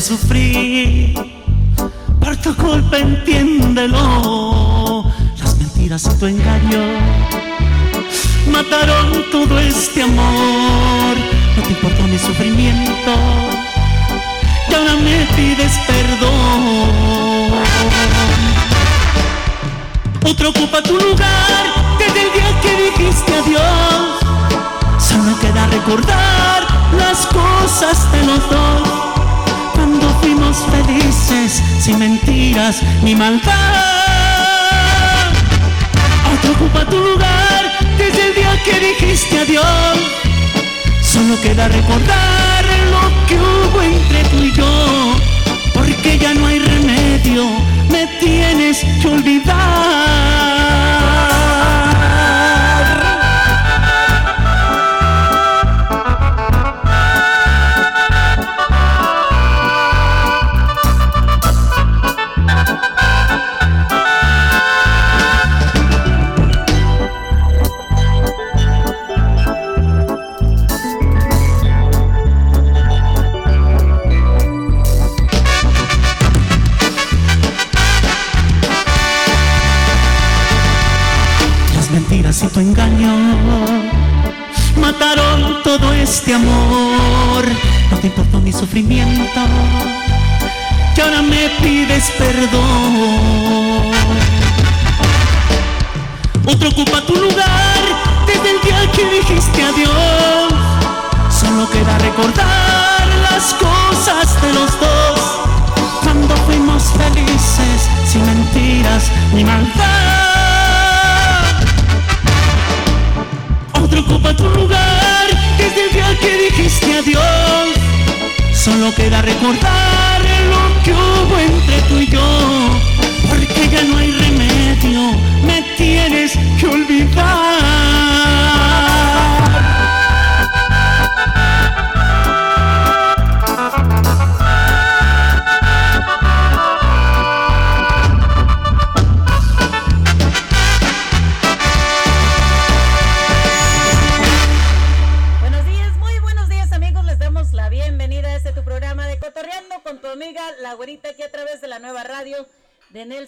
Sufrí, por tu culpa entiéndelo. Las mentiras y tu engaño mataron todo este amor. No te importó mi sufrimiento y ahora me pides perdón. Otro ocupa tu lugar desde el día que dijiste adiós. Solo queda recordar las cosas de los dos felices sin mentiras ni maldad. Otro ocupa tu lugar desde el día que dijiste adiós. Solo queda recordar lo que hubo entre tú y yo, porque ya no hay remedio, me tienes que olvidar. Este amor. No te importó mi sufrimiento, que ahora me pides perdón. Otro ocupa tu lugar desde el día que dijiste adiós. Solo queda recordar las cosas de los dos. Cuando fuimos felices, sin mentiras ni maldad. ocupa tu lugar desde el día que dijiste adiós. Solo queda recordar lo que hubo entre tú y yo, porque ya no hay remedio, me tienes que olvidar.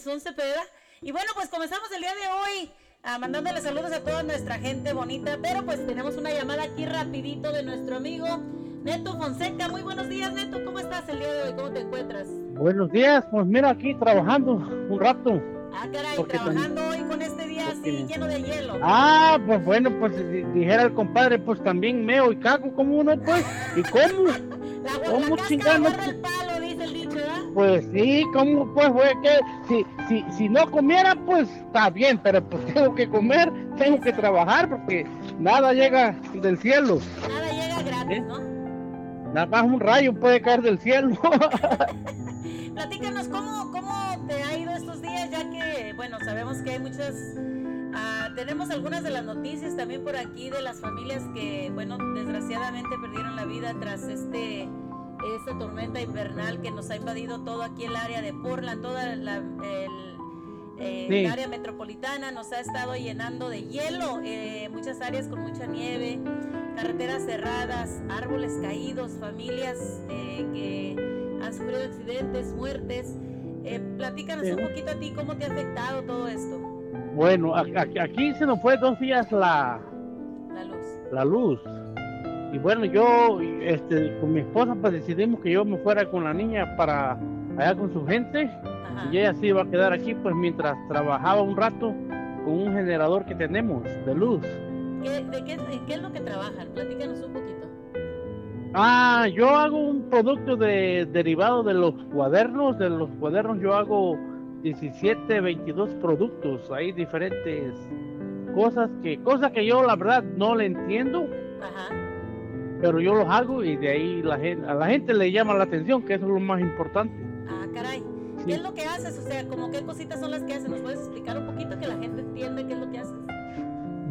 Nelson Cepeda. Y bueno, pues comenzamos el día de hoy a mandándole saludos a toda nuestra gente bonita, pero pues tenemos una llamada aquí rapidito de nuestro amigo Neto Fonseca. Muy buenos días, Neto. ¿Cómo estás el día de hoy? ¿Cómo te encuentras? Buenos días, pues mira aquí trabajando un rato. Ah, caray, trabajando hoy con este día así lleno de hielo. Ah, pues bueno, pues dijera el compadre, pues también meo y cago como uno, pues. ¿Y cómo? La, ¿Cómo chingando? el palo, el dicho, ¿verdad? Pues sí, ¿cómo pues, güey? Que si, si, si no comiera, pues está bien, pero pues tengo que comer, tengo que trabajar, porque nada llega del cielo. Nada llega gratis, ¿Eh? ¿no? Nada más un rayo puede caer del cielo. Platícanos cómo, cómo te ha ido estos días, ya que, bueno, sabemos que hay muchas Ah, tenemos algunas de las noticias también por aquí de las familias que, bueno, desgraciadamente perdieron la vida tras este esta tormenta invernal que nos ha invadido todo aquí el área de Portland, toda la, el, área metropolitana nos ha estado llenando de hielo, eh, muchas áreas con mucha nieve, carreteras cerradas, árboles caídos, familias eh, que han sufrido accidentes, muertes. Eh, platícanos un poquito a ti cómo te ha afectado todo esto. Bueno, aquí se nos fue dos días la, la luz. La luz. Y bueno, yo este, con mi esposa pues decidimos que yo me fuera con la niña para allá con su gente. Y ella sí iba a quedar aquí pues mientras trabajaba un rato con un generador que tenemos de luz. ¿Qué, de qué, qué es lo que trabajan? Platícanos un poquito. Ah, yo hago un producto de, derivado de los cuadernos. De los cuadernos yo hago 17, 22 productos, hay diferentes cosas que, cosas que yo la verdad no le entiendo. Pero yo los hago y de ahí la gente, a la gente le llama la atención, que eso es lo más importante. Ah, caray. ¿Qué es lo que haces? O sea, como qué cositas son las que haces? ¿Nos puedes explicar un poquito que la gente entienda qué es lo que haces?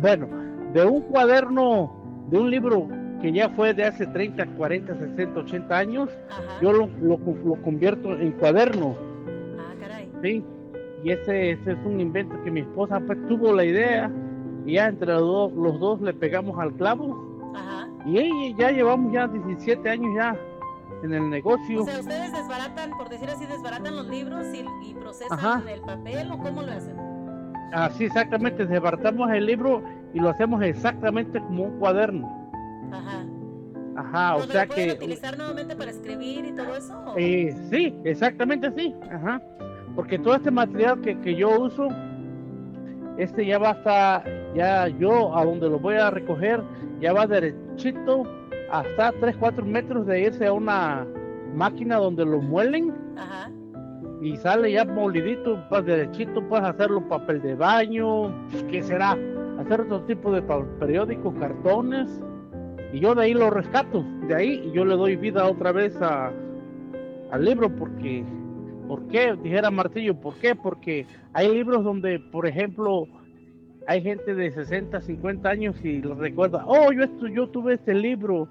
Bueno, de un cuaderno, de un libro que ya fue de hace 30, 40, 60, 80 años, yo lo, lo, convierto en cuaderno. Ah, caray. Sí, y ese, ese, es un invento que mi esposa pues tuvo la idea y ya entre los dos, los dos le pegamos al clavo. Ajá. Y ya llevamos ya 17 años ya en el negocio. O sea, ustedes desbaratan, por decir así, desbaratan los libros y, procesan el papel o cómo lo hacen. Así exactamente, desbaratamos el libro y lo hacemos exactamente como un cuaderno. Ajá. Ajá, o sea que... utilizar nuevamente para escribir y todo eso? Eh, sí, exactamente sí. Ajá. Porque todo este material que, que yo uso, este ya va hasta, ya yo a donde lo voy a recoger, ya va derechito hasta 3, 4 metros de irse a una máquina donde lo muelen. Ajá. Y sale ya molidito, pues derechito, puedes hacerlo papel de baño, ¿qué será? Hacer otro tipo de periódicos, cartones y yo de ahí lo rescato, de ahí yo le doy vida otra vez a, al libro porque, ¿por qué? Dijera Martillo, ¿por qué? Porque hay libros donde, por ejemplo, hay gente de 60, 50 años y recuerda, oh, yo, esto, yo tuve este libro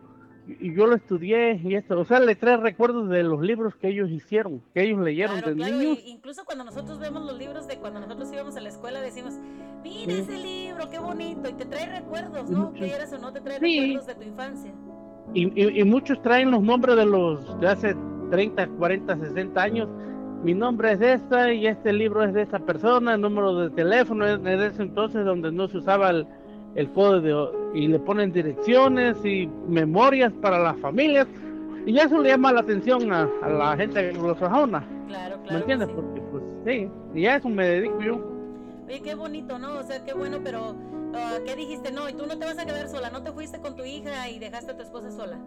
y yo lo estudié y esto, o sea, le trae recuerdos de los libros que ellos hicieron, que ellos leyeron de niños. incluso cuando nosotros vemos los libros de cuando nosotros íbamos a la escuela decimos, mira ese libro, qué bonito, y te trae recuerdos, ¿no? Quieras o no, te trae recuerdos de tu infancia. Y, y, muchos traen los nombres de los de hace 30, 40, 60 años. Mi nombre es esta y este libro es de esta persona, el número de teléfono es de ese entonces donde no se usaba el, el código y le ponen direcciones y memorias para las familias y eso le llama la atención a, la gente anglosajona. Claro, claro. ¿Me entiendes? Porque pues sí, y a eso me dedico yo. Oye, qué bonito, ¿no? O sea, qué bueno, pero ah, ¿qué dijiste? No, y tú no te vas a quedar sola, ¿no te fuiste con tu hija y dejaste a tu esposa sola?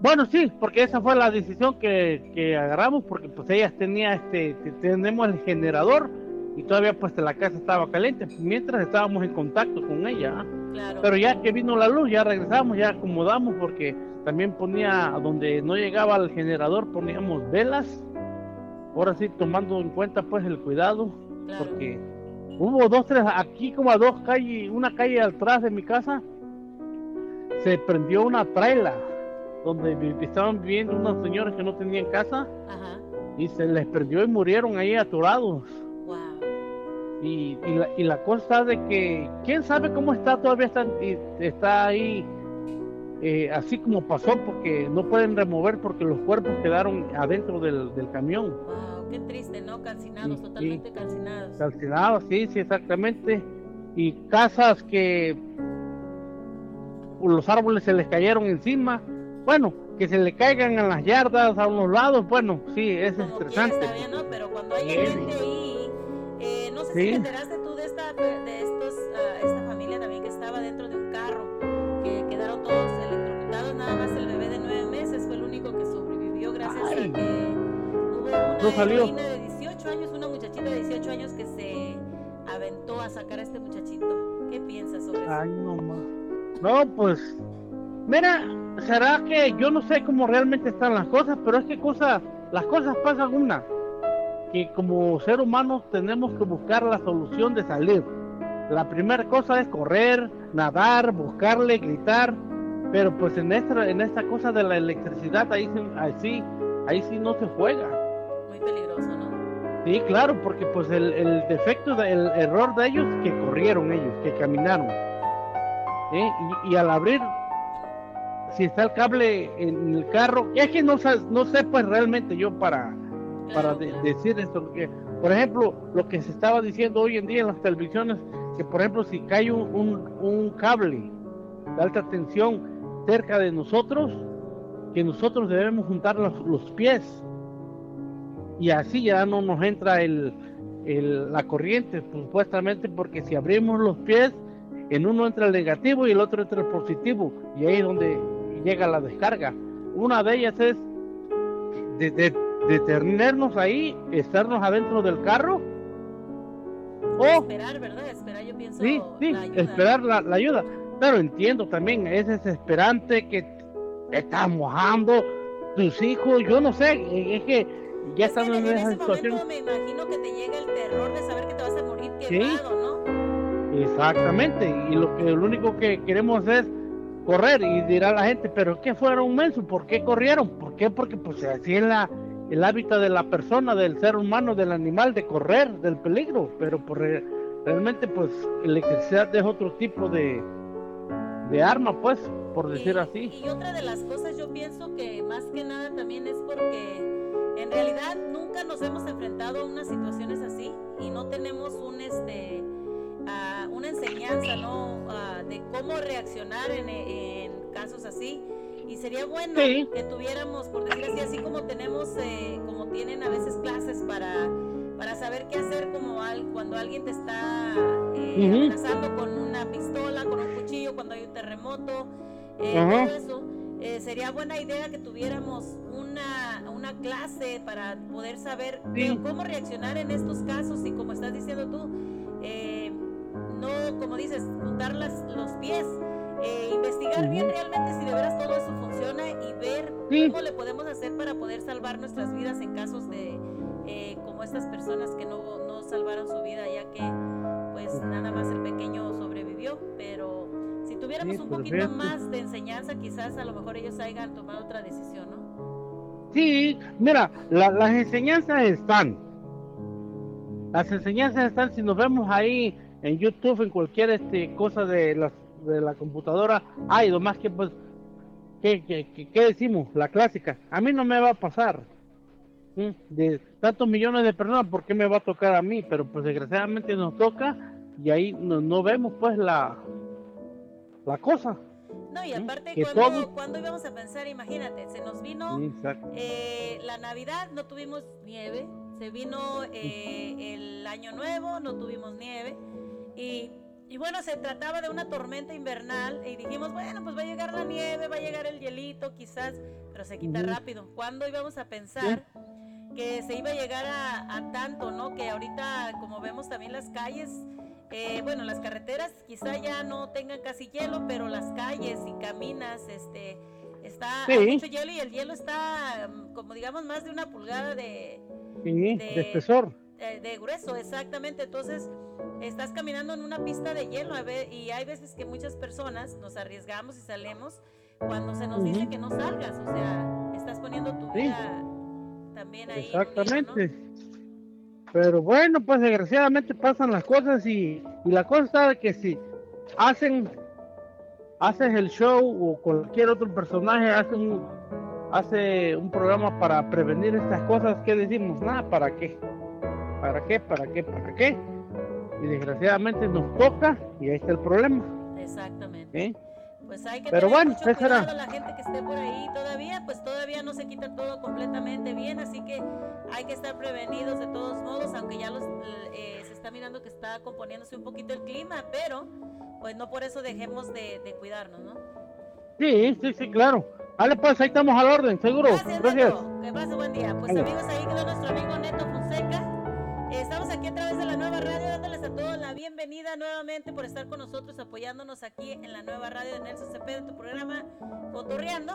Bueno, sí, porque esa fue la decisión que, que agarramos, porque pues ella tenía, este, tenemos el generador, y todavía pues la casa estaba caliente mientras estábamos en contacto con ella. Pero ya que vino la luz, ya regresamos, ya acomodamos porque también ponía donde no llegaba el generador poníamos velas. Ahora sí tomando en cuenta pues el cuidado porque hubo dos tres aquí como a dos calles, una calle atrás de mi casa se prendió una traila donde estaban viviendo unos señores que no tenían casa y se les prendió y murieron ahí atorados. Y, la, y, la, cosa de que, quién sabe cómo está, todavía está, está ahí eh, así como pasó, porque no pueden remover porque los cuerpos quedaron adentro del, camión. Wow, qué triste, ¿no? Calcinados, totalmente calcinados. Calcinados, sí, sí, exactamente. Y casas que los árboles se les cayeron encima. Bueno, que se le caigan en las yardas a unos lados, bueno, sí, es estresante. Pero cuando hay gente ahí sé si te enteraste tú de esta, de estos, uh, esta familia también que estaba dentro de un carro, que quedaron todos electrocutados, nada más el bebé de nueve meses fue el único que sobrevivió gracias a que hubo una no salió. de 18 años, una muchachita de 18 años que se aventó a sacar a este muchachito. ¿Qué piensas sobre eso? Ay, no más. No, pues, mira, será que yo no sé cómo realmente están las cosas, pero es que cosa, las cosas pasan una que como ser humanos tenemos que buscar la solución de salir. La primera cosa es correr, nadar, buscarle, gritar, pero pues en esta, en esta cosa de la electricidad ahí, sí, ahí sí no se juega. Muy peligroso, ¿no? Sí, claro, porque pues el, el defecto, el error de ellos que corrieron ellos, que caminaron. ¿eh? Y, al abrir, si está el cable en el carro, es que no, no sé pues realmente yo para para decir esto. que por ejemplo, lo que se estaba diciendo hoy en día en las televisiones, que por ejemplo si cae un, un, cable de alta tensión cerca de nosotros, que nosotros debemos juntar los, los pies y así ya no nos entra el, el, la corriente, supuestamente, porque si abrimos los pies, en uno entra el negativo y el otro entra el positivo, y ahí es donde llega la descarga. Una de ellas es de, de detenernos ahí, estarnos adentro del carro. O esperar, ¿verdad? Esperar, yo pienso. Sí, sí, esperar la, ayuda. Pero entiendo también, es desesperante que estás mojando, tus hijos, yo no sé, es que ya están en, en esa situación. Momento me imagino que te llega el terror de saber que te vas a morir quemado, ¿no? Exactamente, y lo que lo único que queremos es correr y dirá la gente, pero ¿qué fueron mensos? ¿Por qué corrieron? ¿Por qué? Porque pues así es la, el hábitat de la persona, del ser humano, del animal, de correr del peligro, pero por, realmente pues electricidad es otro tipo de, de arma, pues, por decir así. Y otra de las cosas yo pienso que más que nada también es porque en realidad nunca nos hemos enfrentado a unas situaciones así y no tenemos un este una enseñanza, ¿no? de cómo reaccionar en, en, casos así. Y sería bueno que tuviéramos, por decir así, así como tenemos, eh, como tienen a veces clases para para saber qué hacer como al, cuando alguien te está eh, amenazando con una pistola, con un cuchillo, cuando hay un terremoto, eh, todo eso. Eh, sería buena idea que tuviéramos una, una clase para poder saber cómo reaccionar en estos casos y como estás diciendo tú, eh, no, como dices, juntar las, los pies, investigar bien realmente si de veras todo eso funciona y ver cómo le podemos hacer para poder salvar nuestras vidas en casos de, eh, como estas personas que no, no, salvaron su vida ya que pues nada más el pequeño sobrevivió, pero si tuviéramos un poquito más de enseñanza quizás a lo mejor ellos hayan tomado otra decisión, ¿no? Sí, mira, las enseñanzas están, las enseñanzas están, si nos vemos ahí en YouTube, en cualquier este, cosa de, las, de la computadora, hay, lo más que pues, ¿qué, qué, qué decimos? La clásica, a mí no me va a pasar de tantos millones de personas, ¿por qué me va a tocar a mí? Pero pues desgraciadamente nos toca y ahí no, vemos pues la, la cosa. No, y aparte, cuando, cuando, íbamos a pensar, imagínate, se nos vino eh, la Navidad, no tuvimos nieve, se vino eh, el Año Nuevo, no tuvimos nieve, y, y, bueno, se trataba de una tormenta invernal, y dijimos, bueno, pues va a llegar la nieve, va a llegar el hielito, quizás, pero se quita rápido. ¿Cuándo íbamos a pensar? que se iba a llegar a, tanto, ¿no? Que ahorita, como vemos también las calles, eh, bueno, las carreteras quizá ya no tengan casi hielo, pero las calles y caminas, este, está mucho hielo y el hielo está, mm, como digamos, más de una pulgada de, de, espesor. De, grueso, exactamente. Entonces, estás caminando en una pista de hielo y hay veces que muchas personas nos arriesgamos y salimos cuando se nos dice que no salgas, o sea, estás poniendo tu vida también ahí. Exactamente. Pero bueno, pues desgraciadamente pasan las cosas y, la cosa está de que si hacen, haces el show o cualquier otro personaje hace un, hace un programa para prevenir estas cosas, ¿qué decimos? Nada, ¿para qué? ¿Para qué? ¿Para qué? ¿Para qué? Y desgraciadamente nos toca y ahí está el problema. Exactamente. ¿Eh? pues hay que Pero tener bueno, mucho cuidado la gente que esté por ahí todavía, pues todavía no se quita todo completamente bien, así que hay que estar prevenidos de todos modos, aunque ya los, eh, se está mirando que está componiéndose un poquito el clima, pero pues no por eso dejemos de, cuidarnos, ¿no? Sí, sí, sí, claro. Vale, pues ahí estamos al orden, seguro. Gracias. Gracias. Que pase buen día. Pues amigos, ahí quedó nuestro amigo Neto Fonseca. Aquí a través de la nueva radio dándoles a todos la bienvenida nuevamente por estar con nosotros apoyándonos aquí en la nueva radio de Nelson Cepeda en tu programa Cotorreando.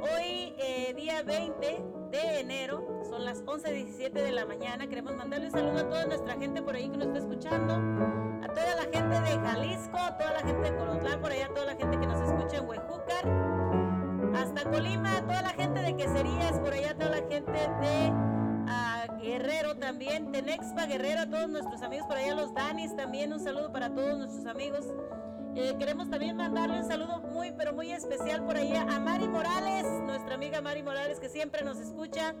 Hoy eh, día 20 de enero, son las 11.17 de la mañana. Queremos mandarle un saludo a toda nuestra gente por ahí que nos está escuchando, a toda la gente de Jalisco, a toda la gente de Colotlán, por allá, a toda la gente que nos escucha en Huejúcar, hasta Colima, a toda la gente de Queserías, por allá, a toda la gente de a Guerrero también, Tenexpa Guerrero, a todos nuestros amigos por allá, los Danis también, un saludo para todos nuestros amigos. Eh, queremos también mandarle un saludo muy, pero muy especial por allá a Mari Morales, nuestra amiga Mari Morales que siempre nos escucha.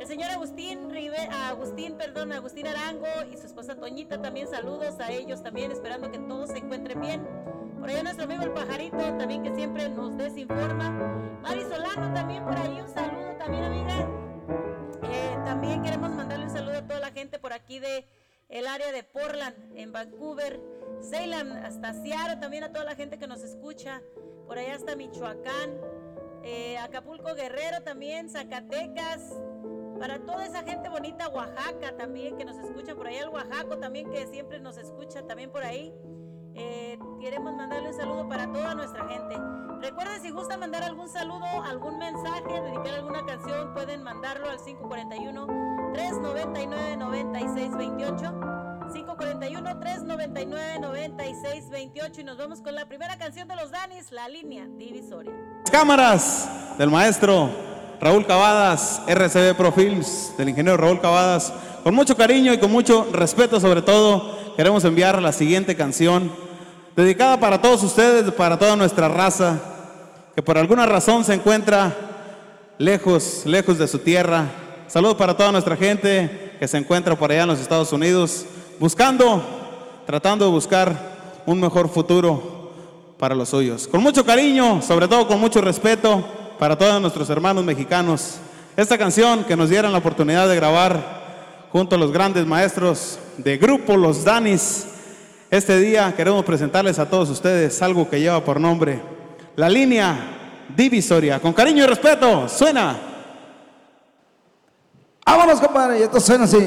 El señor Agustín Rive, Agustín, perdón, Agustín Arango y su esposa Toñita también saludos a ellos también, esperando que todos se encuentren bien. Por allá nuestro amigo el pajarito también que siempre nos desinforma. Mari Solano también por ahí, un saludo también amiga. Eh, también queremos mandarle un saludo a toda la gente por aquí de el área de Portland, en Vancouver, Salem, hasta Seattle, también a toda la gente que nos escucha, por allá hasta Michoacán, eh, Acapulco Guerrero también, Zacatecas, para toda esa gente bonita, Oaxaca también que nos escucha, por allá el Oaxaco también que siempre nos escucha también por ahí. Eh, queremos mandarle un saludo para toda nuestra gente. Recuerden, si gusta mandar algún saludo, algún mensaje, dedicar alguna canción, pueden mandarlo al 541-399-9628. 541-399-9628 y nos vamos con la primera canción de los Danis, La Línea Divisoria. Cámaras del maestro Raúl Cavadas, RCB Pro Films, del ingeniero Raúl Cavadas. Con mucho cariño y con mucho respeto sobre todo, queremos enviar la siguiente canción, dedicada para todos ustedes, para toda nuestra raza, que por alguna razón se encuentra lejos, lejos de su tierra. Saludos para toda nuestra gente que se encuentra por allá en los Estados Unidos buscando, tratando de buscar un mejor futuro para los suyos. Con mucho cariño, sobre todo con mucho respeto para todos nuestros hermanos mexicanos. Esta canción que nos dieran la oportunidad de grabar junto a los grandes maestros de grupo Los Danis. Este día queremos presentarles a todos ustedes algo que lleva por nombre La Línea Divisoria. Con cariño y respeto, suena. Vámonos, compadre, y esto suena así.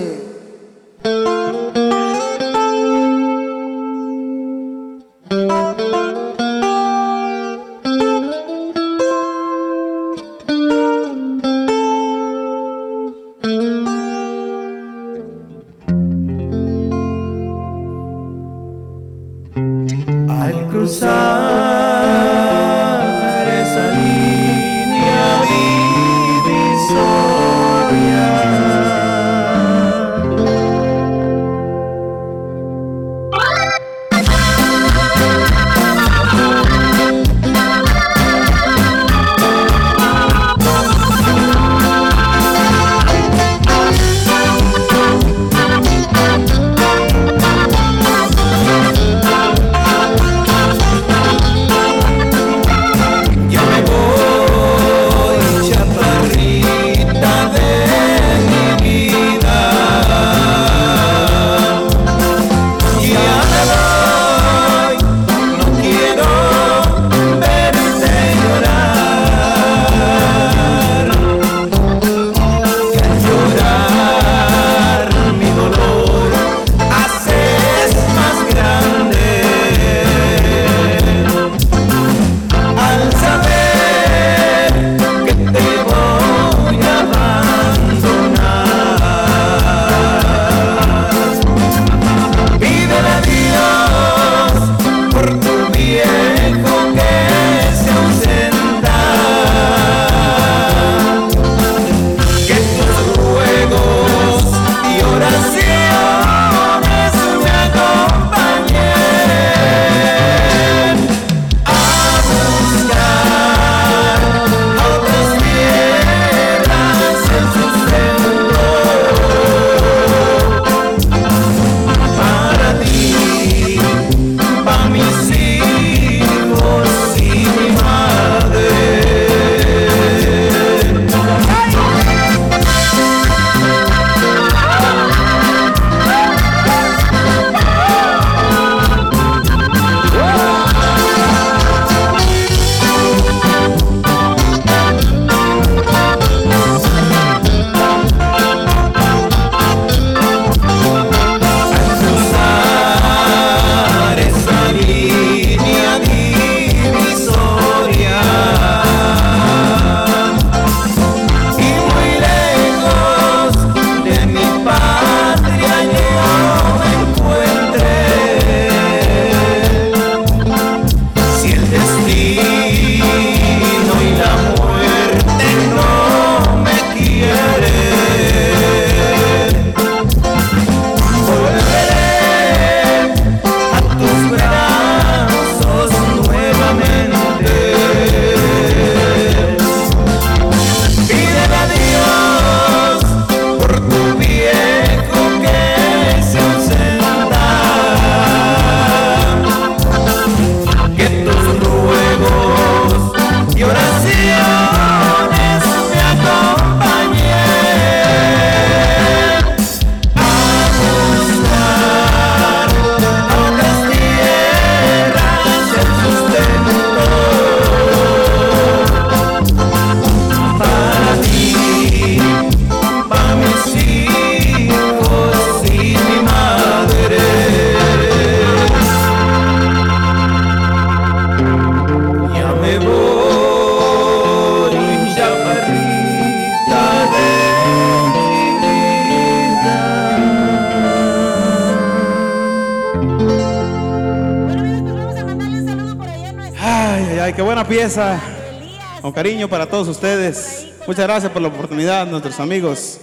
Con cariño para todos ustedes. Muchas gracias por la oportunidad, nuestros amigos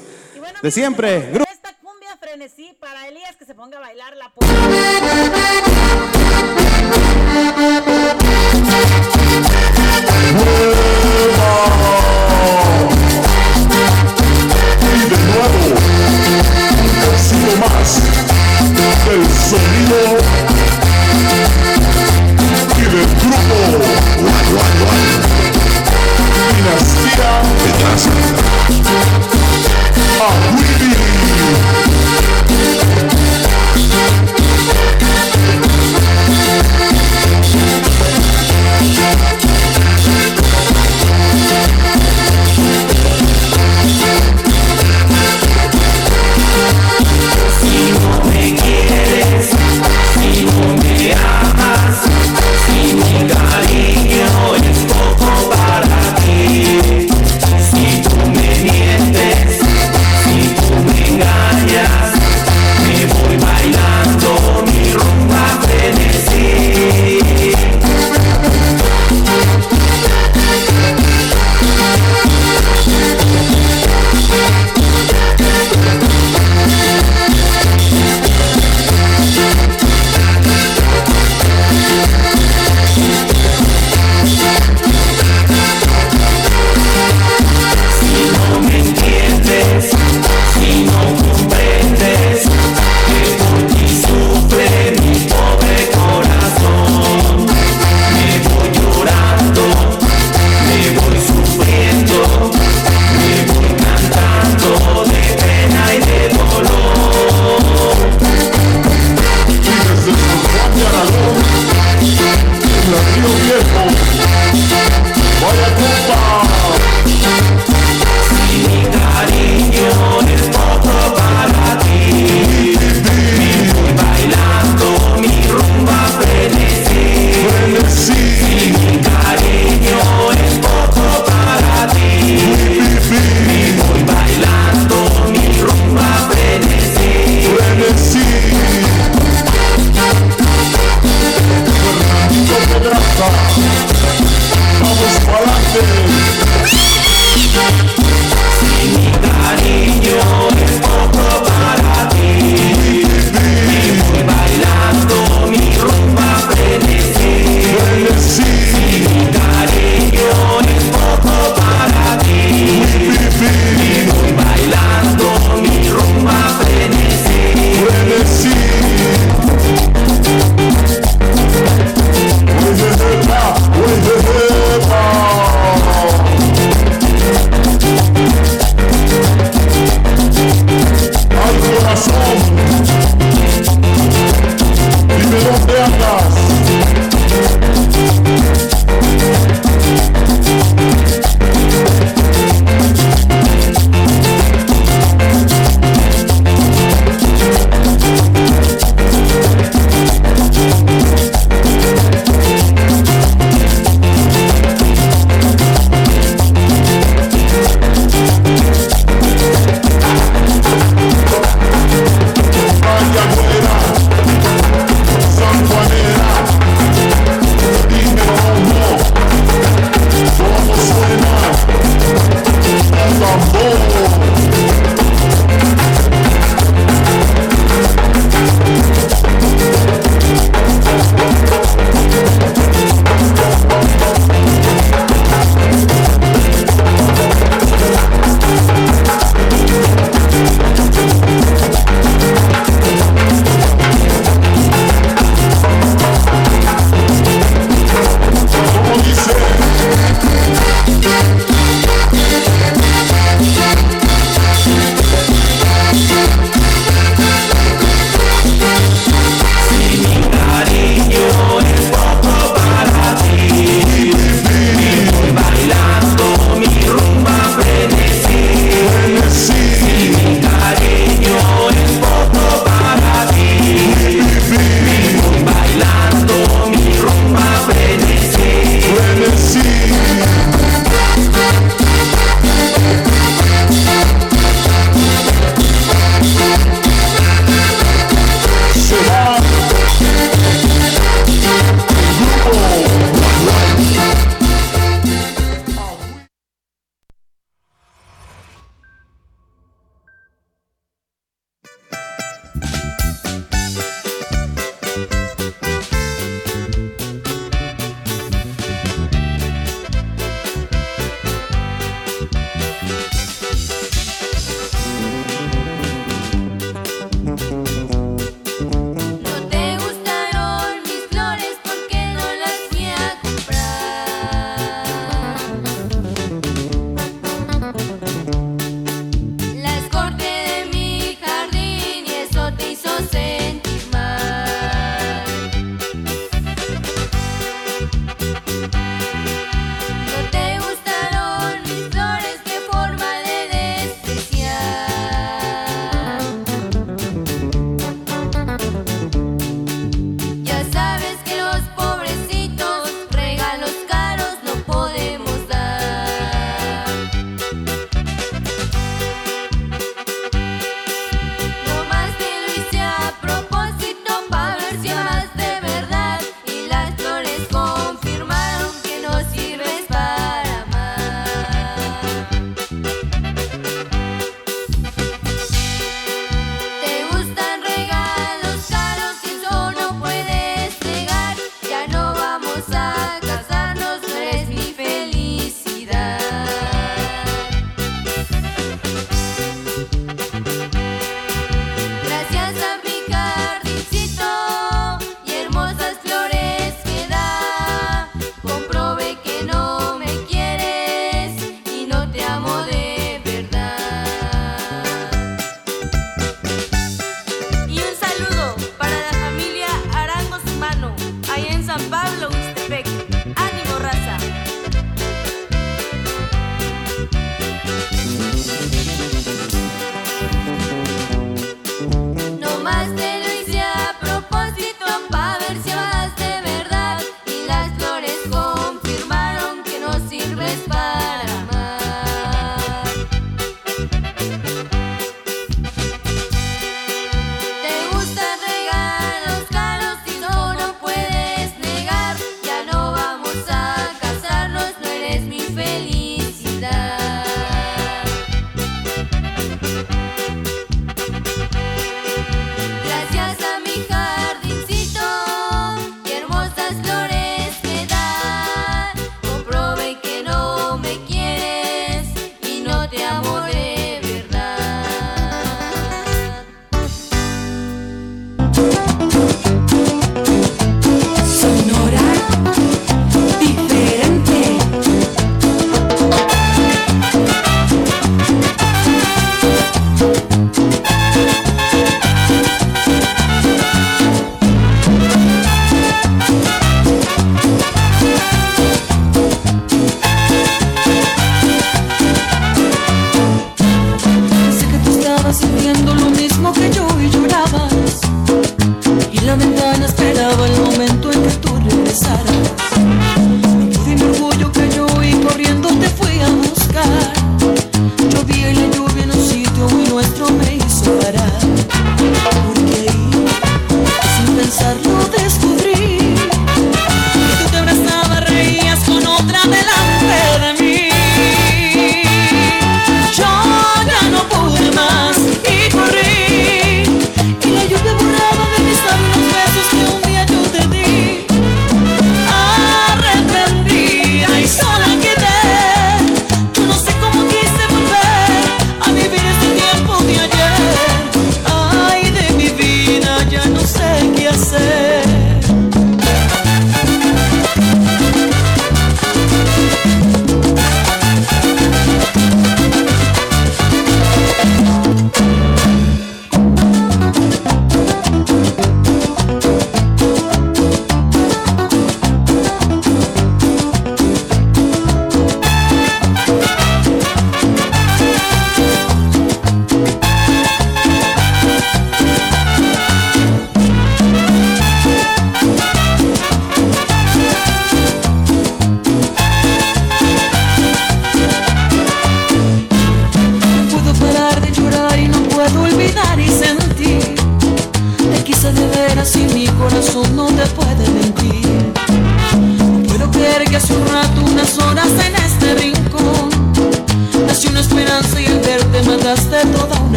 de siempre.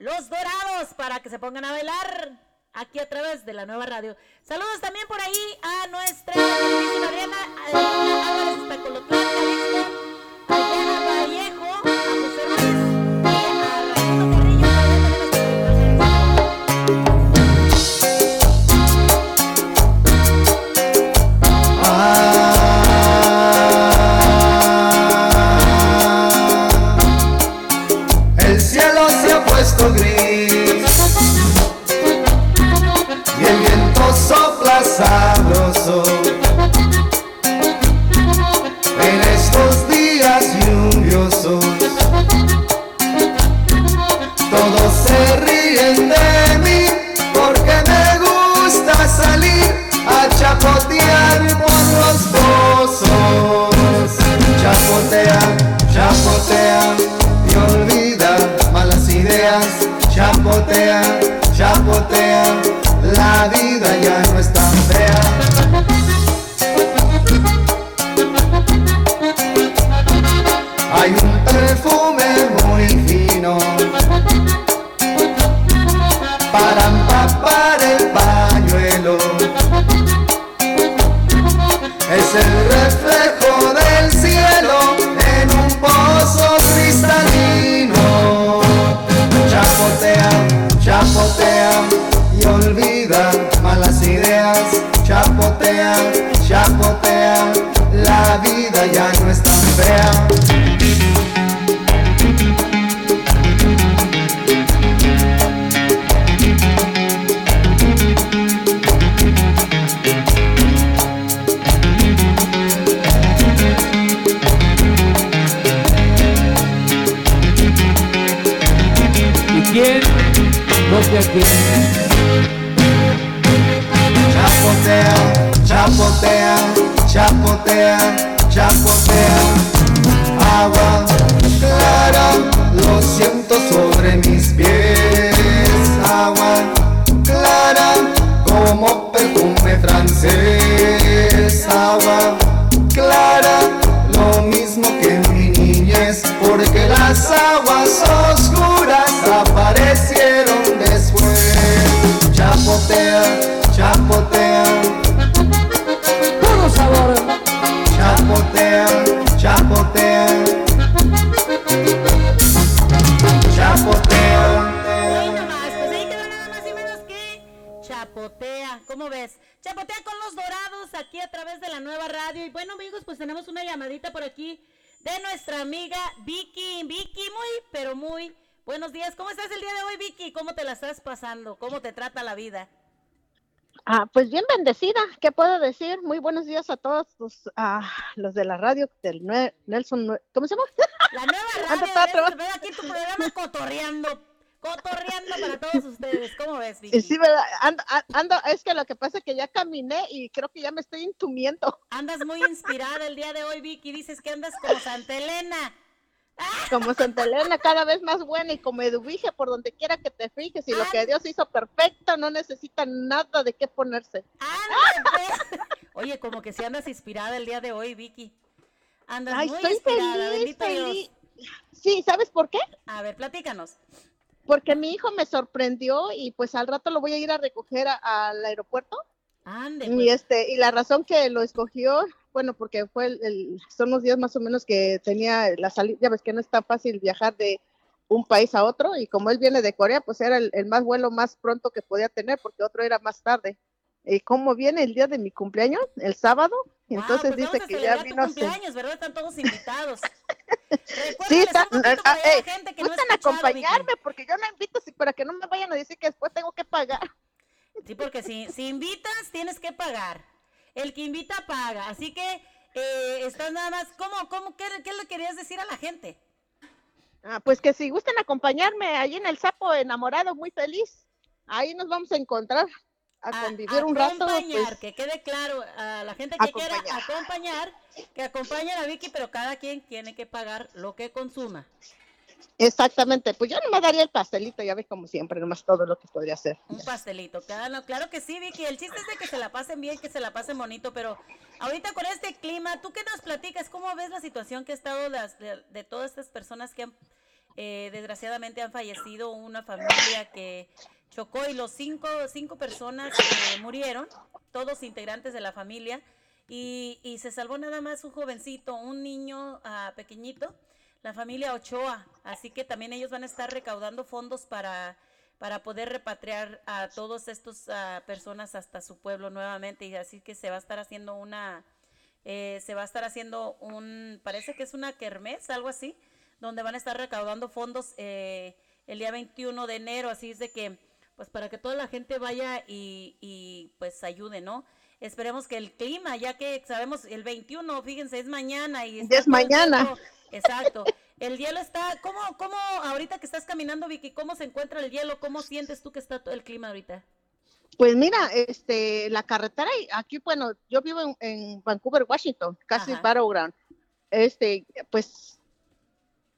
Los Dorados para que se pongan a bailar aquí a través de la nueva radio. Saludos también por ahí a nuestra Álvarez los, uh, los de la radio del Nue Nelson, ¿cómo se llama? La nueva radio. Antes estaba aquí tu programa cotorreando, cotorreando para todos ustedes. ¿Cómo ves, Vicky? Sí, ¿verdad? Ando, ando, es que lo que pasa es que ya caminé y creo que ya me estoy intumiendo. Andas muy inspirada el día de hoy, Vicky. Dices que andas como Santa Elena. Como Santa Elena cada vez más buena y como Eduvige por donde quiera que te fijes y lo que Dios hizo perfecto, no necesita nada de qué ponerse. Ah, oye, como que si andas inspirada el día de hoy, Vicky. Andas Ay, muy inspirada, feliz. Sí, ¿sabes por qué? A ver, platícanos porque mi hijo me sorprendió y pues al rato lo voy a ir a recoger al aeropuerto. Ande, pues. Y este, y la razón que lo escogió bueno, porque fue el, el, son los días más o menos que tenía la salida, ya ves que no es tan fácil viajar de un país a otro y como él viene de Corea, pues era el, el más vuelo más pronto que podía tener porque otro era más tarde. ¿Y cómo viene el día de mi cumpleaños? El sábado. Y wow, entonces pues dice que ya vino. Tu cumpleaños, ¿verdad? Están todos invitados. sí, está, un a, a, hey, gente que no acompañarme porque yo no invito sí, para que no me vayan a decir que después tengo que pagar. Sí, porque si, si invitas tienes que pagar. El que invita, paga. Así que eh, estás nada más. ¿Cómo, cómo, qué, qué le querías decir a la gente? Ah, pues que si gustan acompañarme allí en el sapo enamorado, muy feliz, ahí nos vamos a encontrar a, convivir un rato. Pues, que quede claro a la gente que quiera acompañar, que acompañe a Vicky, pero cada quien tiene que pagar lo que consuma. Exactamente, pues yo no me daría el pastelito, ya ves como siempre, nomás todo lo que podría hacer. Un pastelito, claro, claro que sí, Vicky, el chiste es de que se la pasen bien, que se la pasen bonito, pero ahorita con este clima, ¿tú qué nos platicas? ¿Cómo ves la situación que ha estado de, todas estas personas que han, eh, desgraciadamente han fallecido, una familia que chocó y los cinco, cinco personas murieron, todos integrantes de la familia, y, y se salvó nada más un jovencito, un niño uh, pequeñito, la familia Ochoa, así que también ellos van a estar recaudando fondos para, para poder repatriar a todas estas uh, personas hasta su pueblo nuevamente, y así que se va a estar haciendo una... Eh, se va a estar haciendo un, parece que es una kermés, algo así, donde van a estar recaudando fondos eh, el día 21 de enero, así es de que pues para que toda la gente vaya y, pues ayude, ¿no? Esperemos que el clima, ya que sabemos el 21, fíjense, es mañana y es mañana. Exacto. El hielo está, ¿cómo, ¿cómo ahorita que estás caminando, Vicky, cómo se encuentra el hielo? ¿Cómo sientes tú que está el clima ahorita? Pues mira, este, la carretera, aquí, bueno, yo vivo en, Vancouver, Washington, casi Battleground. Este, pues,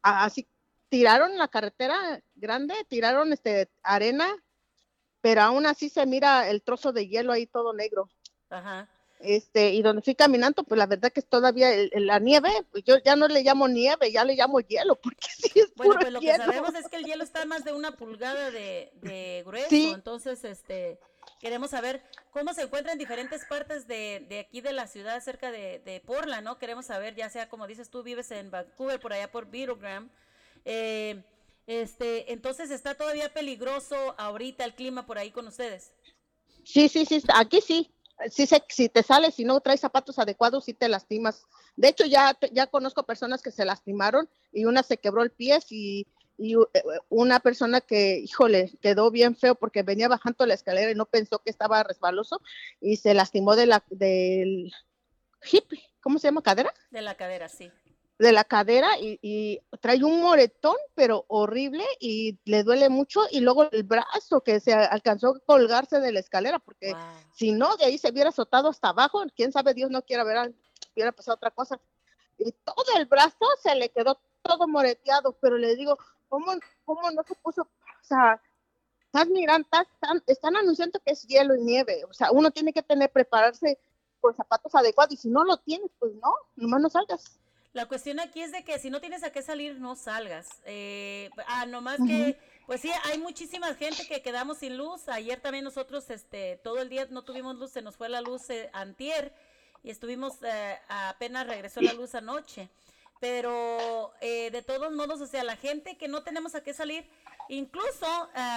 así tiraron la carretera grande, tiraron este arena pero aún así se mira el trozo de hielo ahí todo negro. Ajá. Este, y donde fui caminando, pues la verdad que es todavía la nieve, pues yo ya no le llamo nieve, ya le llamo hielo, porque sí es Bueno, pues lo que sabemos es que el hielo está más de una pulgada de, grueso, entonces, este, queremos saber cómo se encuentra en diferentes partes de, de aquí de la ciudad, cerca de, de Portland, ¿no? Queremos saber, ya sea como dices tú, vives en Vancouver, por allá por Birogram, eh, este, entonces está todavía peligroso ahorita el clima por ahí con ustedes. Sí, sí, sí, aquí sí. Sí, si te sales, si no traes zapatos adecuados, sí te lastimas. De hecho, ya, ya conozco personas que se lastimaron y una se quebró el pie y, y eh, una persona que, híjole, quedó bien feo porque venía bajando la escalera y no pensó que estaba resbaloso y se lastimó de la, del hip, ¿cómo se llama? ¿Cadera? De la cadera, sí de la cadera y, trae un moretón, pero horrible y le duele mucho y luego el brazo que se alcanzó a colgarse de la escalera porque si no, de ahí se hubiera azotado hasta abajo, quién sabe, Dios no quiera ver, hubiera pasado otra cosa. Y todo el brazo se le quedó todo moreteado, pero le digo, ¿cómo, cómo no se puso? O sea, están mirando, están, están anunciando que es hielo y nieve, o sea, uno tiene que tener, prepararse con zapatos adecuados y si no lo tienes, pues no, nomás no salgas. La cuestión aquí es de que si no tienes a qué salir, no salgas. Eh, ah, nomás que, pues sí, hay muchísima gente que quedamos sin luz. Ayer también nosotros, este, todo el día no tuvimos luz, se nos fue la luz eh, antier y estuvimos, eh, apenas regresó la luz anoche. Pero eh, de todos modos, o sea, la gente que no tenemos a qué salir, incluso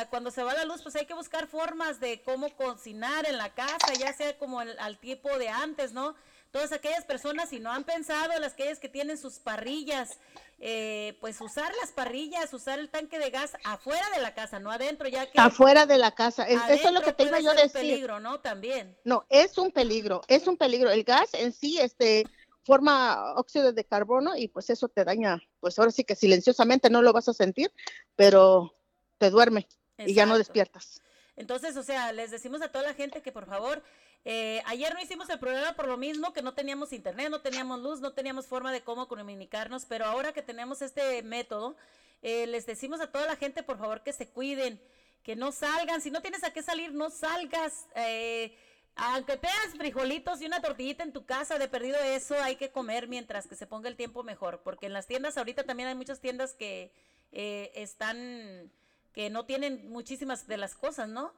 cuando se va la luz, pues hay que buscar formas de cómo cocinar en la casa, ya sea como al tipo de antes, ¿no? Todas aquellas personas, si no han pensado, las aquellas que tienen sus parrillas, eh, pues usar las parrillas, usar el tanque de gas afuera de la casa, no adentro, ya que... Afuera de la casa, eso es lo que tengo yo decir. Es un peligro, ¿no? También. No, es un peligro, es un peligro. El gas en sí, este forma óxido de carbono y pues eso te daña, pues ahora sí que silenciosamente no lo vas a sentir, pero te duerme y ya no despiertas. Entonces, o sea, les decimos a toda la gente que por favor eh, ayer no hicimos el programa por lo mismo, que no teníamos internet, no teníamos luz, no teníamos forma de cómo comunicarnos, pero ahora que tenemos este método, eh, les decimos a toda la gente, por favor, que se cuiden, que no salgan. Si no tienes a qué salir, no salgas. Eh, aunque tengas frijolitos y una tortillita en tu casa, de perdido eso hay que comer mientras que se ponga el tiempo mejor, porque en las tiendas ahorita también hay muchas tiendas que están, que no tienen muchísimas de las cosas, ¿no?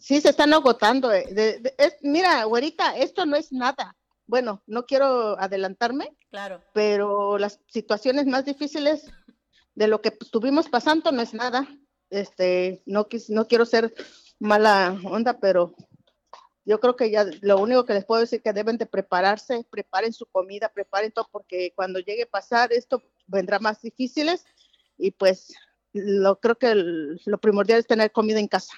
Sí, se están agotando. Eh, mira, güerita, esto no es nada. Bueno, no quiero adelantarme. Claro. Pero las situaciones más difíciles de lo que estuvimos pasando no es nada. Este, no, no quiero ser mala onda, pero yo creo que ya lo único que les puedo decir es que deben de prepararse, preparen su comida, preparen todo, porque cuando llegue a pasar esto vendrá más difíciles y pues lo creo que lo primordial es tener comida en casa.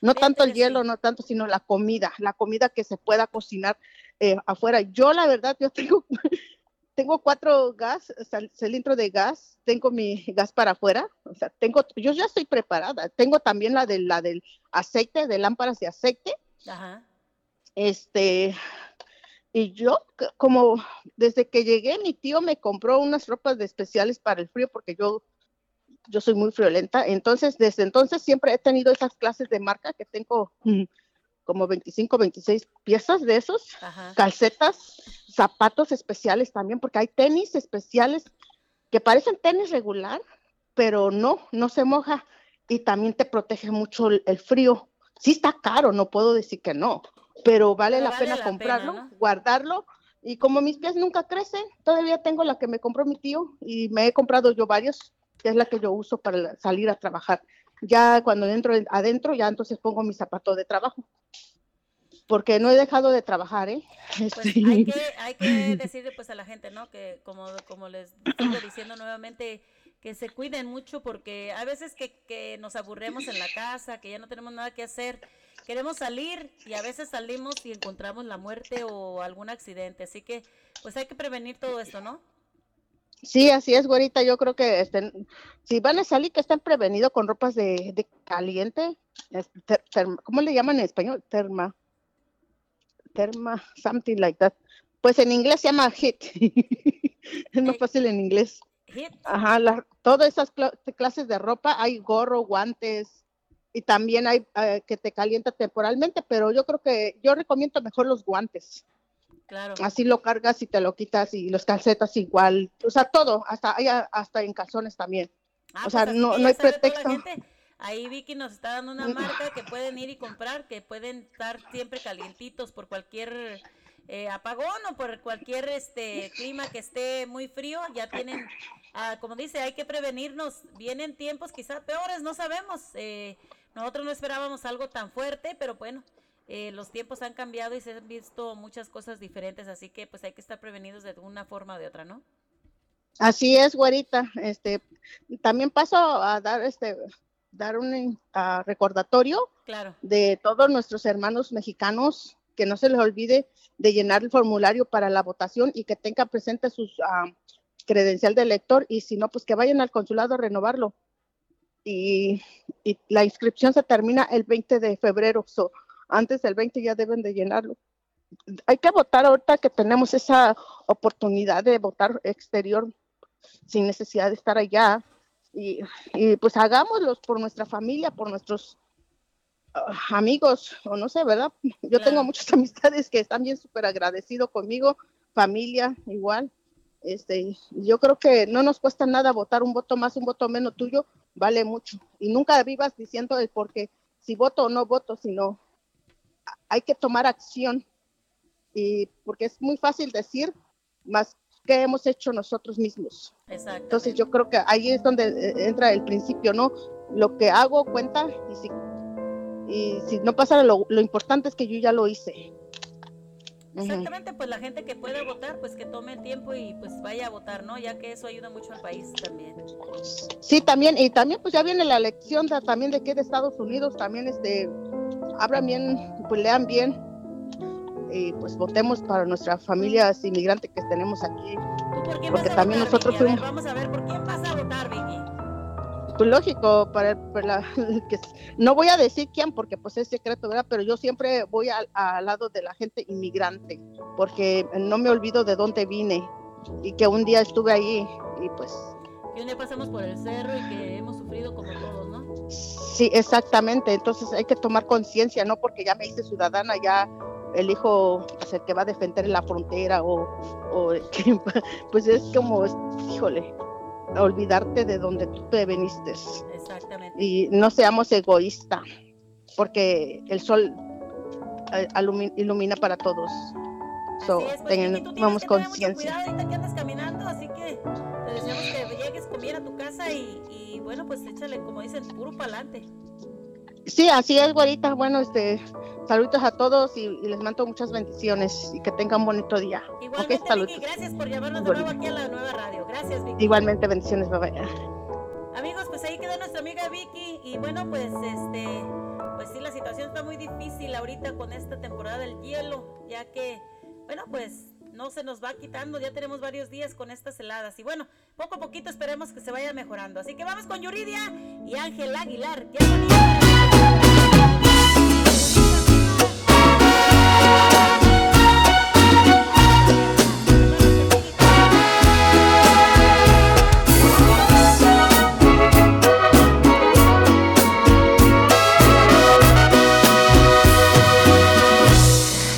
No tanto el hielo, no tanto, sino la comida, la comida que se pueda cocinar eh, afuera. Yo la verdad, yo tengo, tengo cuatro gas, cilindros de gas, tengo mi gas para afuera, o sea, tengo, yo ya estoy preparada. Tengo también la de la del aceite, de lámparas de aceite. Ajá. Este, y yo, como desde que llegué, mi tío me compró unas ropas de especiales para el frío porque yo yo soy muy friolenta, entonces desde entonces siempre he tenido esas clases de marca que tengo mm, como 25, 26 piezas de esos, calcetas, zapatos especiales también, porque hay tenis especiales que parecen tenis regular, pero no, no se moja y también te protege mucho el, frío. Sí está caro, no puedo decir que no, pero vale la pena comprarlo, guardarlo. Y como mis pies nunca crecen, todavía tengo la que me compró mi tío y me he comprado yo varios que es la que yo uso para salir a trabajar. Ya cuando entro adentro, ya entonces pongo mi zapato de trabajo. Porque no he dejado de trabajar, ¿eh? Pues hay, que, hay que decirle pues a la gente, ¿no? Que como, como les estoy diciendo nuevamente, que se cuiden mucho porque a veces que, que nos aburremos en la casa, que ya no tenemos nada que hacer, queremos salir y a veces salimos y encontramos la muerte o algún accidente. Así que pues hay que prevenir todo esto, ¿no? Sí, así es, güerita. Yo creo que estén, si van a salir, que estén prevenidos con ropas de, caliente. ¿Cómo le llaman en español? Terma. Terma, something like that. Pues en inglés se llama hit. es más fácil en inglés. Hit. Ajá, todas esas clases de ropa, hay gorro, guantes, y también hay eh, que te calienta temporalmente, pero yo creo que yo recomiendo mejor los guantes. Así lo cargas y te lo quitas y los calcetas igual, o sea, todo, hasta hasta en calzones también. Ah, o sea, pues no, no hay pretexto. Ahí Vicky nos está dando una marca que pueden ir y comprar, que pueden estar siempre calientitos por cualquier eh, apagón o por cualquier este clima que esté muy frío, ya tienen, ah, como dice, hay que prevenirnos, vienen tiempos quizás peores, no sabemos, eh, nosotros no esperábamos algo tan fuerte, pero bueno, eh, los tiempos han cambiado y se han visto muchas cosas diferentes, así que pues hay que estar prevenidos de una forma o de otra, ¿no? Así es, güerita. Este, también paso a dar este dar un recordatorio de todos nuestros hermanos mexicanos que no se les olvide de llenar el formulario para la votación y que tenga presente sus uh, credencial de elector y si no, pues que vayan al consulado a renovarlo. Y, la inscripción se termina el 20 de febrero antes del 20 ya deben de llenarlo. Hay que votar ahorita que tenemos esa oportunidad de votar exterior sin necesidad de estar allá. Y, pues hagámoslo por nuestra familia, por nuestros ah, amigos, o no sé, ¿verdad? Yo tengo muchas amistades que están bien súper agradecidos conmigo, familia igual. Este, yo creo que no nos cuesta nada votar un voto más, un voto menos tuyo, vale mucho. Y nunca vivas diciendo el porque si voto o no voto, sino hay que tomar acción, y porque es muy fácil decir, más que hemos hecho nosotros mismos. Entonces yo creo que ahí es donde eh, entra el principio, ¿no? Lo que hago cuenta y si, y si no pasa lo, lo importante es que yo ya lo hice. Exactamente, pues la gente que pueda votar, pues que tome el tiempo y pues vaya a votar, ¿no? Ya que eso ayuda mucho al país también. Sí, también, y también pues ya viene la elección también de que de Estados Unidos, también este, abran bien, pues lean bien y pues votemos para nuestras familias inmigrantes que tenemos aquí. porque también nosotros fuimos... vamos a ver, ¿por quién vas a votar? Pues lógico, para, la, que no voy a decir quién porque pues es secreto, ¿verdad? Pero yo siempre voy al, lado de la gente inmigrante porque no me olvido de dónde vine y que un día estuve ahí y pues... Que un día pasamos por el cerro y que hemos sufrido como todos, ¿no? Sí, exactamente. Entonces hay que tomar conciencia, no porque ya me hice ciudadana, ya el hijo pues, el que va a defender la frontera o, o pues es como, híjole, olvidarte de donde tú te veniste. Exactamente. Y no seamos egoístas, porque el sol eh, ilumina para todos. So, es, pues, conciencia. Cuidado ahorita que andas caminando, así que te deseamos que llegues con bien a tu casa fuerza y, bueno, pues échale, como dicen, puro pa'lante. Sí, así es, güerita. Bueno, este, saludos a todos y, les mando muchas bendiciones y que tengan un bonito día. Igualmente, Vicky, gracias por llamarnos de nuevo aquí a la nueva radio. Gracias, Vicky. Igualmente, bendiciones, bye Amigos, pues ahí quedó nuestra amiga Vicky y bueno, pues este, pues sí, la situación está muy difícil ahorita con esta temporada del hielo, ya que, bueno, pues no se nos va quitando, ya tenemos varios días con estas heladas y bueno, poco a poquito esperemos que se vaya mejorando. Así que vamos con Yuridia y Ángel Aguilar.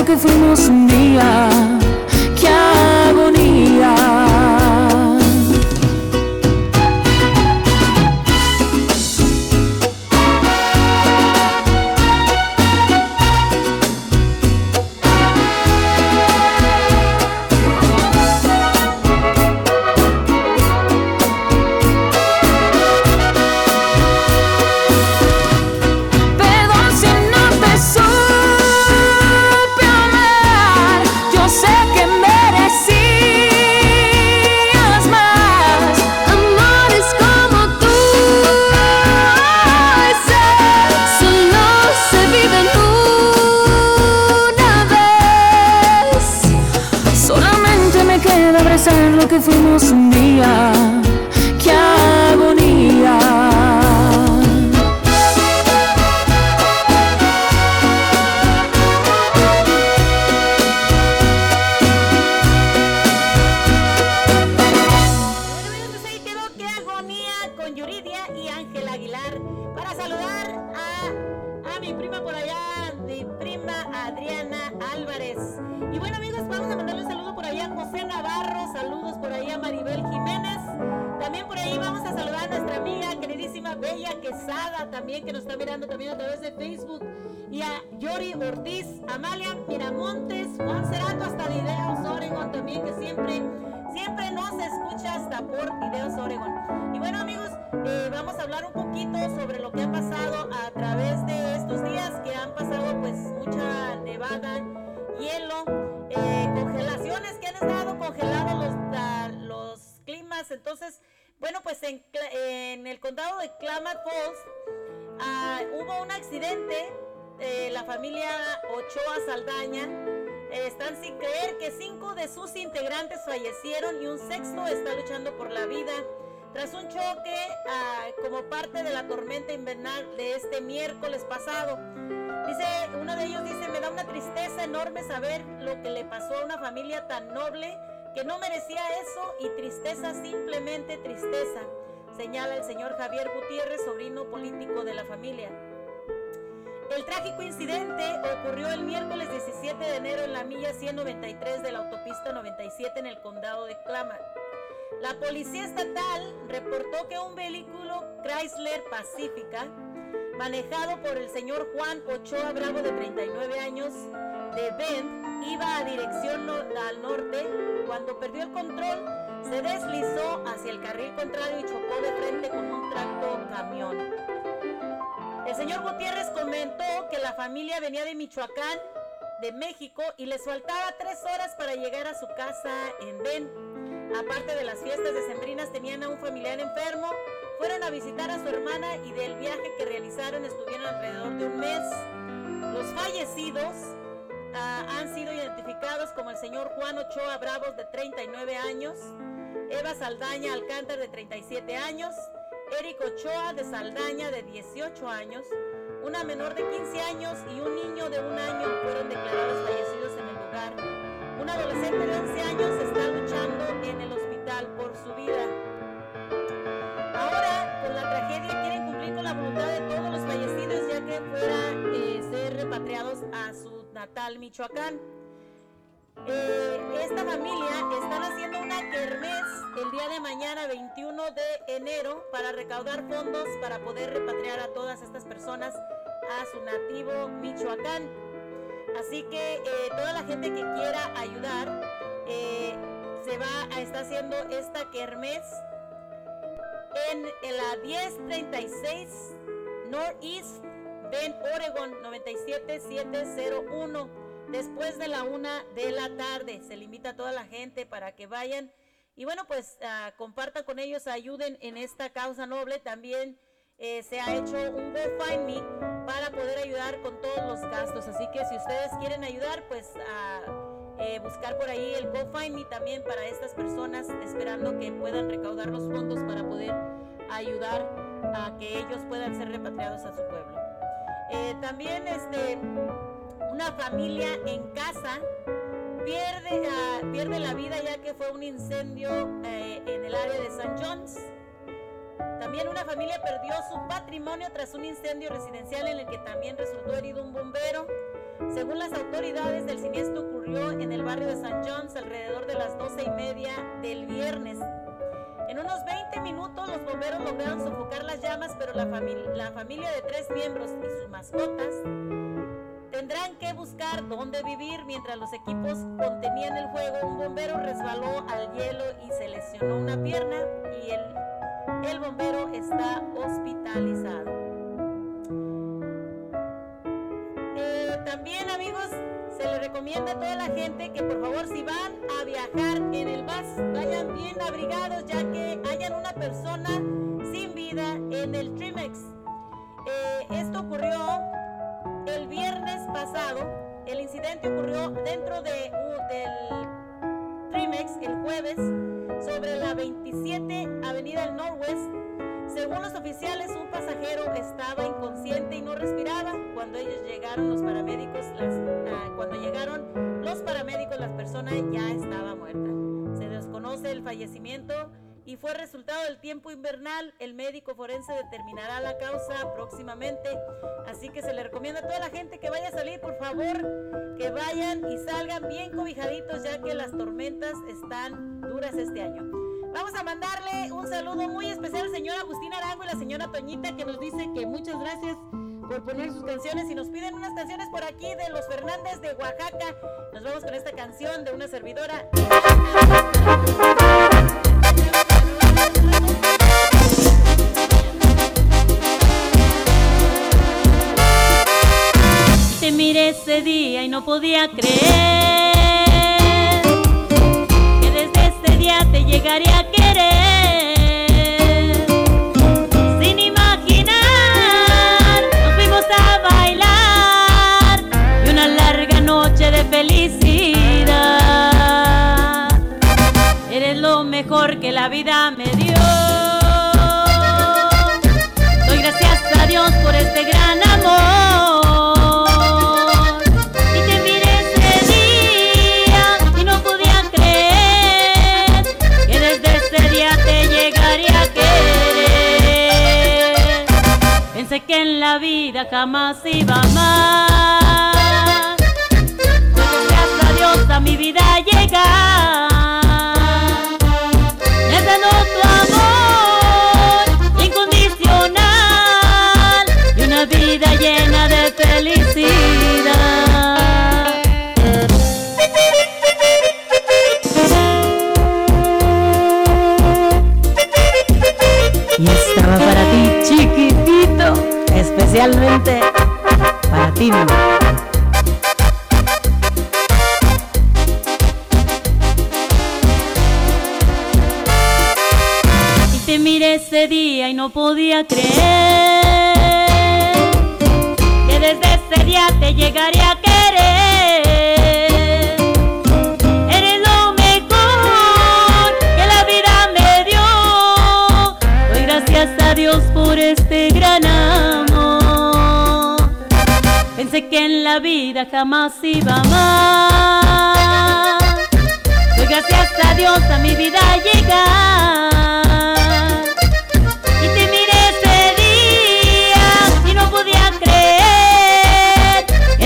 Lo que fuimos un día. Fallecieron y un sexto está luchando por la vida tras un choque ah, como parte de la tormenta invernal de este miércoles pasado. Dice, uno de ellos dice, me da una tristeza enorme saber lo que le pasó a una familia tan noble que no merecía eso y tristeza, simplemente tristeza, señala el señor Javier Gutiérrez, sobrino político de la familia. El trágico incidente ocurrió el miércoles 17 de enero en la milla 193 de la autopista 97 en el condado de Klamath. La policía estatal reportó que un vehículo Chrysler Pacifica, manejado por el señor Juan Ochoa Bravo de 39 años de Bend, iba a dirección al norte. Cuando perdió el control, se deslizó hacia el carril contrario y chocó de frente con un tracto camión. El señor Gutiérrez comentó que la familia venía de Michoacán, de México, y les faltaba tres horas para llegar a su casa en Ben. aparte de las fiestas decembrinas, tenían a un familiar enfermo, fueron a visitar a su hermana y del viaje que realizaron estuvieron alrededor de un mes. Los fallecidos ah, han sido identificados como el señor Juan Ochoa Bravos de 39 años, Eva Saldaña Alcántar de 37 años, Eric Ochoa de Saldaña de 18 años, una menor de 15 años y un niño de un año fueron declarados fallecidos en el lugar. Un adolescente de 11 años está luchando en el hospital por su vida. Ahora, con la tragedia, quieren cumplir con la voluntad de todos los fallecidos ya que fueran eh, ser repatriados a su natal Michoacán. Eh, esta familia están haciendo de enero para recaudar fondos para poder repatriar a todas estas personas a su nativo Michoacán. Así que eh, toda la gente que quiera ayudar eh, se va a estar haciendo esta kermés en, en la 1036 Northeast Bend, Oregon 97701 después de la una de la tarde. Se le invita a toda la gente para que vayan y bueno, pues uh, compartan con ellos, ayuden en esta causa noble. También eh, se ha hecho un GoFundMe para poder ayudar con todos los gastos. Así que si ustedes quieren ayudar, pues eh, buscar por ahí el GoFundMe también para estas personas, esperando que puedan recaudar los fondos para poder ayudar a que ellos puedan ser repatriados a su pueblo. Eh, también este una familia en casa pierde, uh, pierde la vida ya que fue un incendio eh, en el área de St. John's. También una familia perdió su patrimonio tras un incendio residencial en el que también resultó herido un bombero. Según las autoridades, el siniestro ocurrió en el barrio de St. John's alrededor de las 12 y media del viernes. En unos 20 minutos los bomberos lograron sofocar las llamas, pero la, la familia de tres miembros y sus mascotas Tendrán que buscar dónde vivir mientras los equipos contenían el fuego. Un bombero resbaló al hielo y se lesionó una pierna y el, el bombero está hospitalizado. Eh, también amigos, se le recomienda a toda la gente que por favor si van a viajar en el bus, vayan bien abrigados ya que hayan una persona sin vida en el Trimex. Eh, esto ocurrió el viernes pasado, el incidente ocurrió dentro de, del Trimex el jueves sobre la 27 Avenida del Northwest. Según los oficiales, un pasajero estaba inconsciente y no respiraba. Cuando ellos llegaron, los paramédicos, ah, cuando llegaron los paramédicos, la persona ya estaba muerta. Se desconoce el fallecimiento y fue resultado del tiempo invernal. El médico forense determinará la causa próximamente. Así que se le recomienda a toda la gente que vaya a salir, por favor, que vayan y salgan bien cobijaditos ya que las tormentas están duras este año. Vamos a mandarle un saludo muy especial al señor Agustín Arango y la señora Toñita que nos dice que muchas gracias por poner sus canciones y nos piden unas canciones por aquí de los Fernández de Oaxaca. Nos vamos con esta canción de una servidora. Miré ese día y no podía creer que desde ese día te llegaría a querer. Sin imaginar, nos fuimos a bailar y una larga noche de felicidad. Eres lo mejor que la vida me la vida jamás iba más. Gracias a Dios a mi vida llegar. Jamás iba amar. Doy gracias a Dios a mi vida llegar.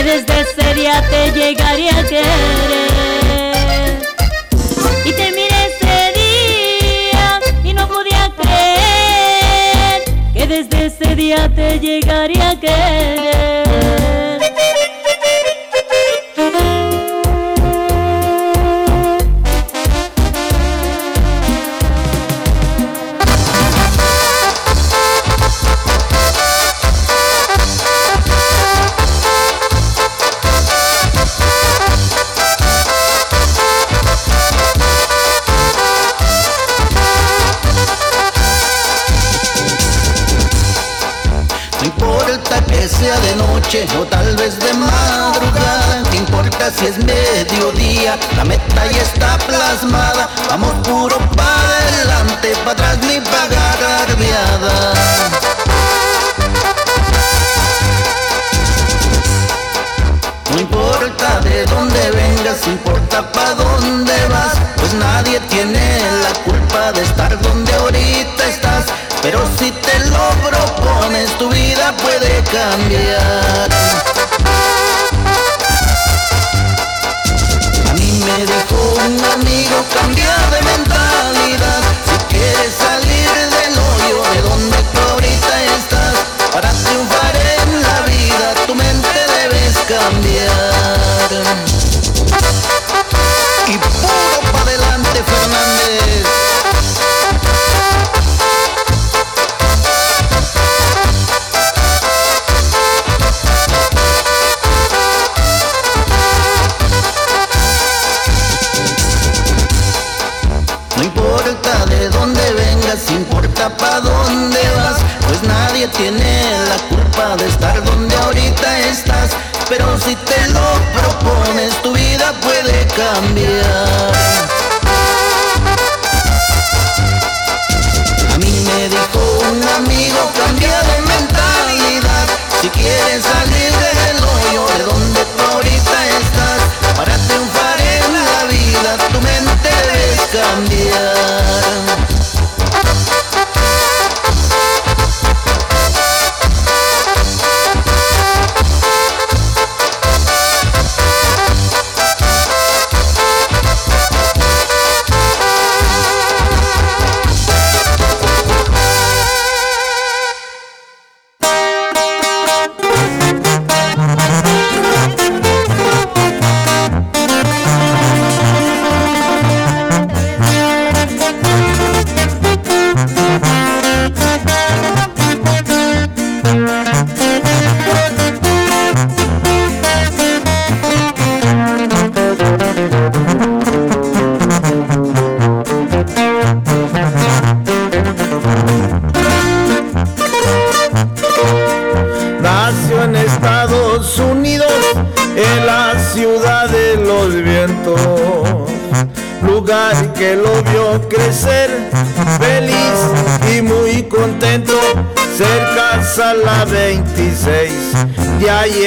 desde ese día te llegaría a querer. Y te miré ese día y no podía creer que desde ese día te llegaría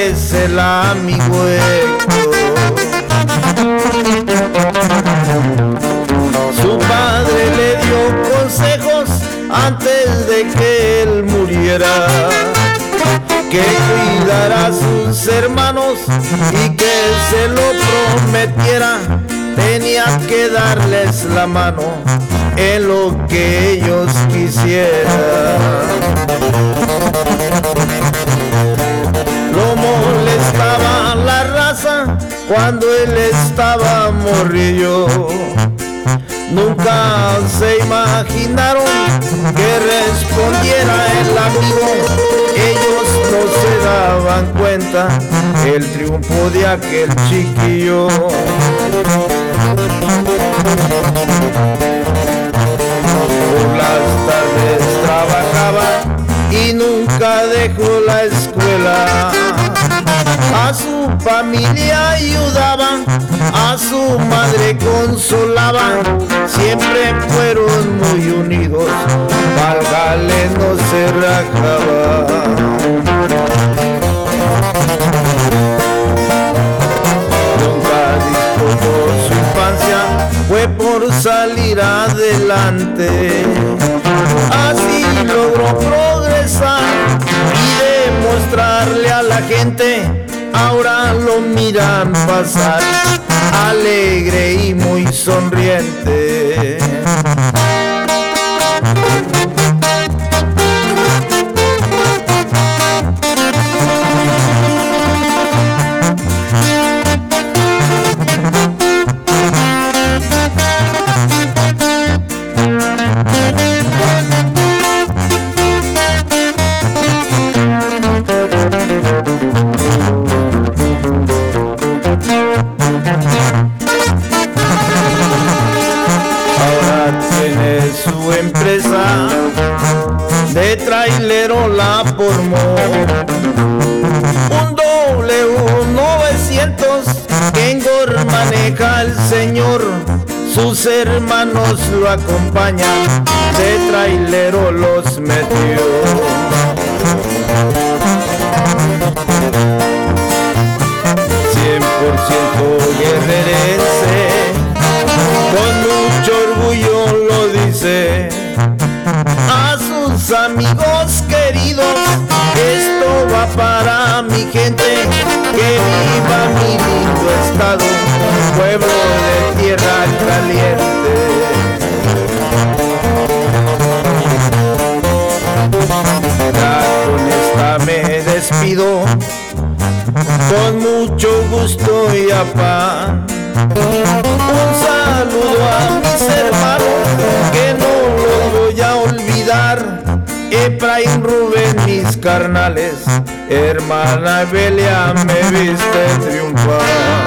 es el amigo Su padre le dio consejos antes de que él muriera. Que cuidara a sus hermanos y que se lo prometiera. Tenía que darles la mano en lo que ellos quisieran. Cuando él estaba morrillo. Nunca se imaginaron que respondiera el amigo. Ellos no se daban cuenta el triunfo de aquel chiquillo las tardes y nunca dejó la escuela. A su familia ayudaban, a su madre consolaban, siempre fueron muy unidos, válgale no se rajaba. su infancia fue por salir adelante. Así logró progresar y demostrarle a la gente, ahora lo miran pasar, alegre y muy sonriente. Hermanos lo acompañan, de trailero los metió. Cien por ciento guerrerense, con mucho orgullo lo dice a sus amigos queridos. Esto va para mi gente, que viva mi pueblo de tierra caliente. Ya con esta me despido, con mucho gusto y afán. Un saludo a mis hermanos que no los voy a olvidar. Efraín Rubén, mis carnales, hermana Belia, me viste triunfar.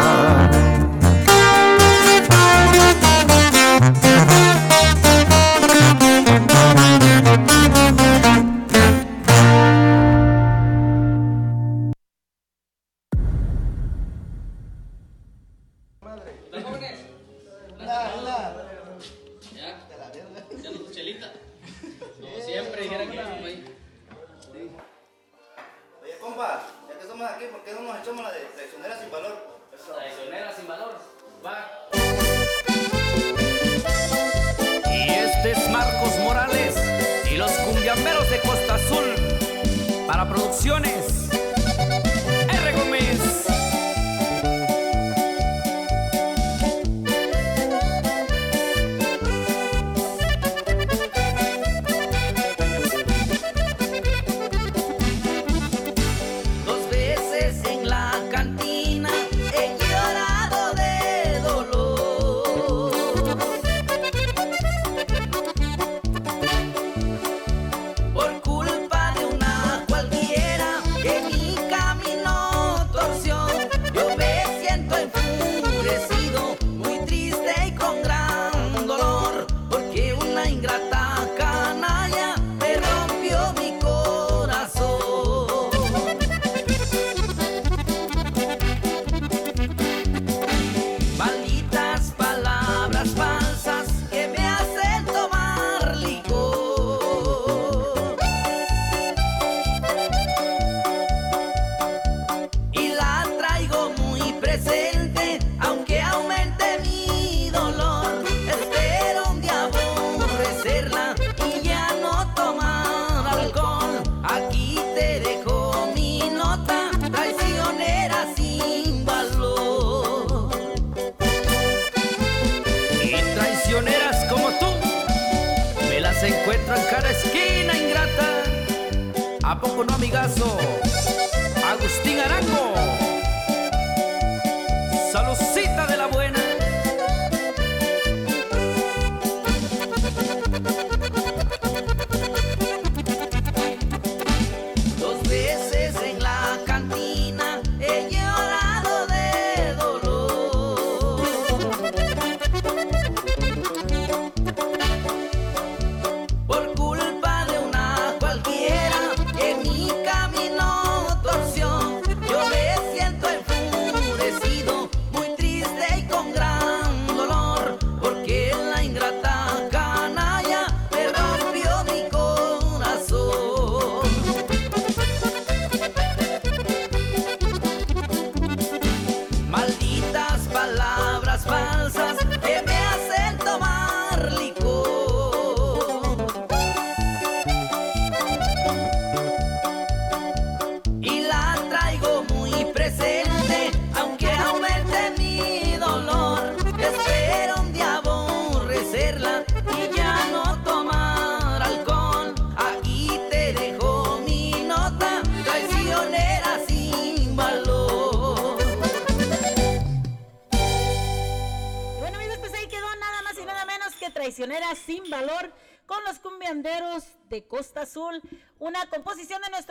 Composición de nuestro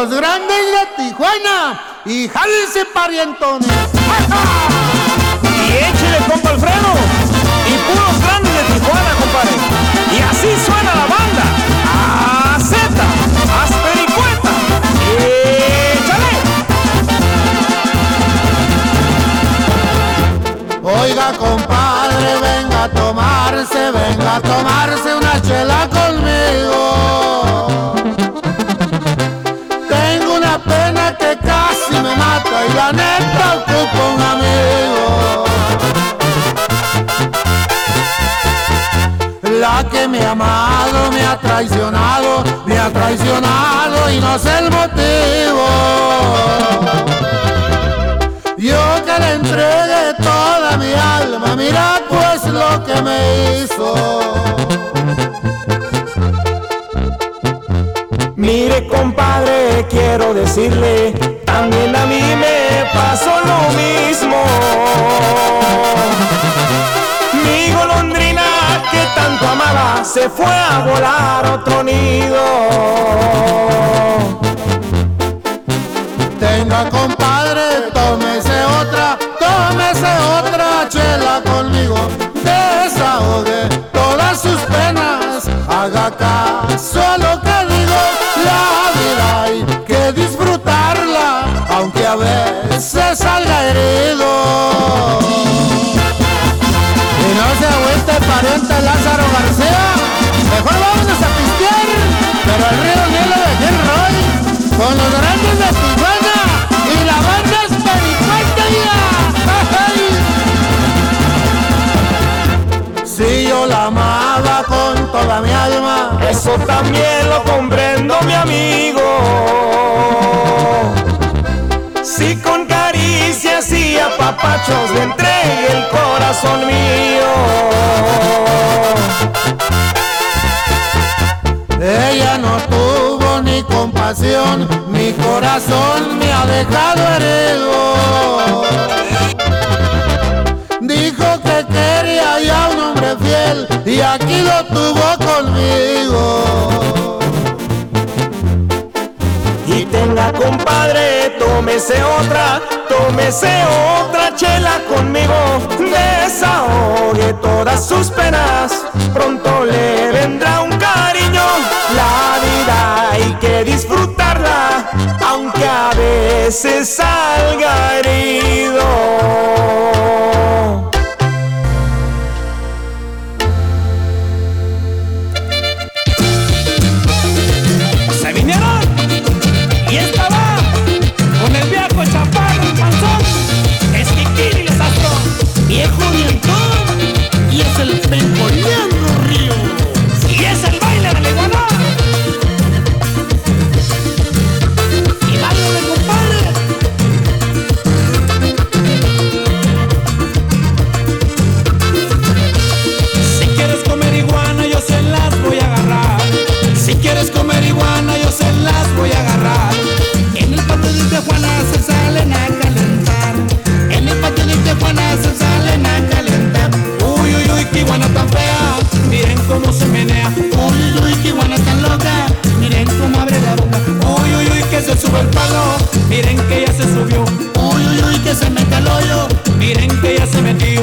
los grandes de Tijuana y jálense parientones. Y échele, compa Alfredo. Y puros grandes de Tijuana, compadre. Y así suena la banda. A Z, Aspericueta. ¡Échale! Oiga, compadre, venga a tomarse, venga a tomarse La que me ha amado, me ha traicionado, me ha traicionado y no sé el motivo. Yo que le entregué toda mi alma, mira pues lo que me hizo. Mire, compadre, quiero decirle, también a mí me pasó lo mismo. Mi golondrina que tanto amaba se fue a volar otro nido. Tenga compadre, tómese otra, tómese otra chela conmigo. Desahogue todas sus penas, haga caso a lo que digo. A veces salga herido. Y no se agüite pariente Lázaro García, mejor vámonos a pistear, pero el río Nilo de Gilroy, con los grandes de Tijuana y la banda Espericueta. Si yo la amaba con toda mi alma, Eso también lo comprendo, mi amigo. Si con caricias y apapachos le entregué el corazón mío. ella no tuvo ni compasión, mi corazón me ha dejado herido. Dijo que quería ya un hombre fiel y aquí lo tuvo conmigo. Y tenga compadre, tómese otra, tómese otra chela conmigo. Desahogue todas sus penas, pronto le vendrá un cariño. La vida hay que disfrutarla, aunque a veces salga herido. El pencoleando río. cómo se menea. Uy, uy, qué buena tan loca. Miren cómo abre la boca. Uy, uy, uy, que se sube el palo. Miren que ya se subió. Uy, uy, uy, que se mete el hoyo. Miren que ya se metió.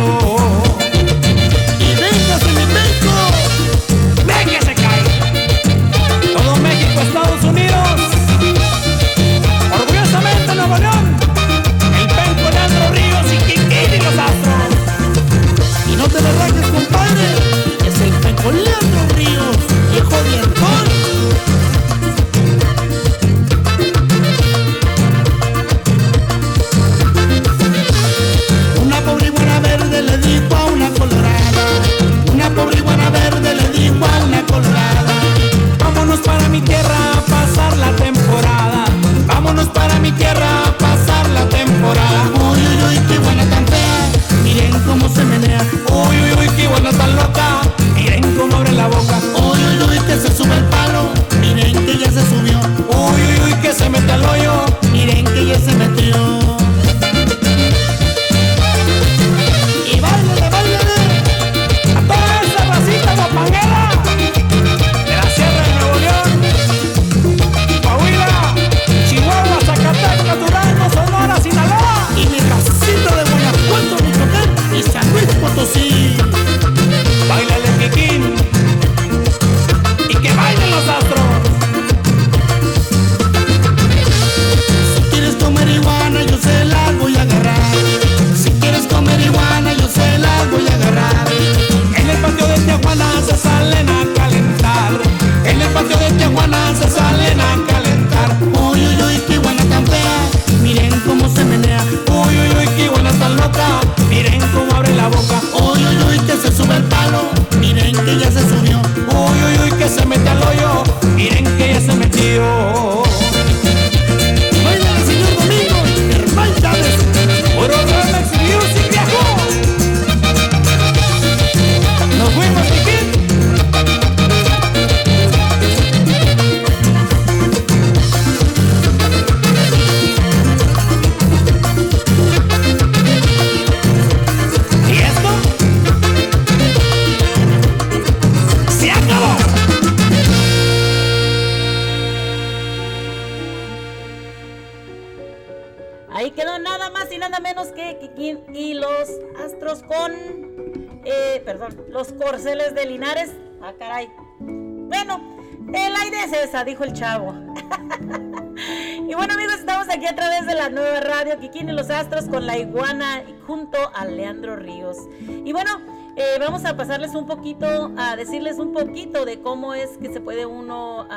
Un poquito de cómo es que se puede uno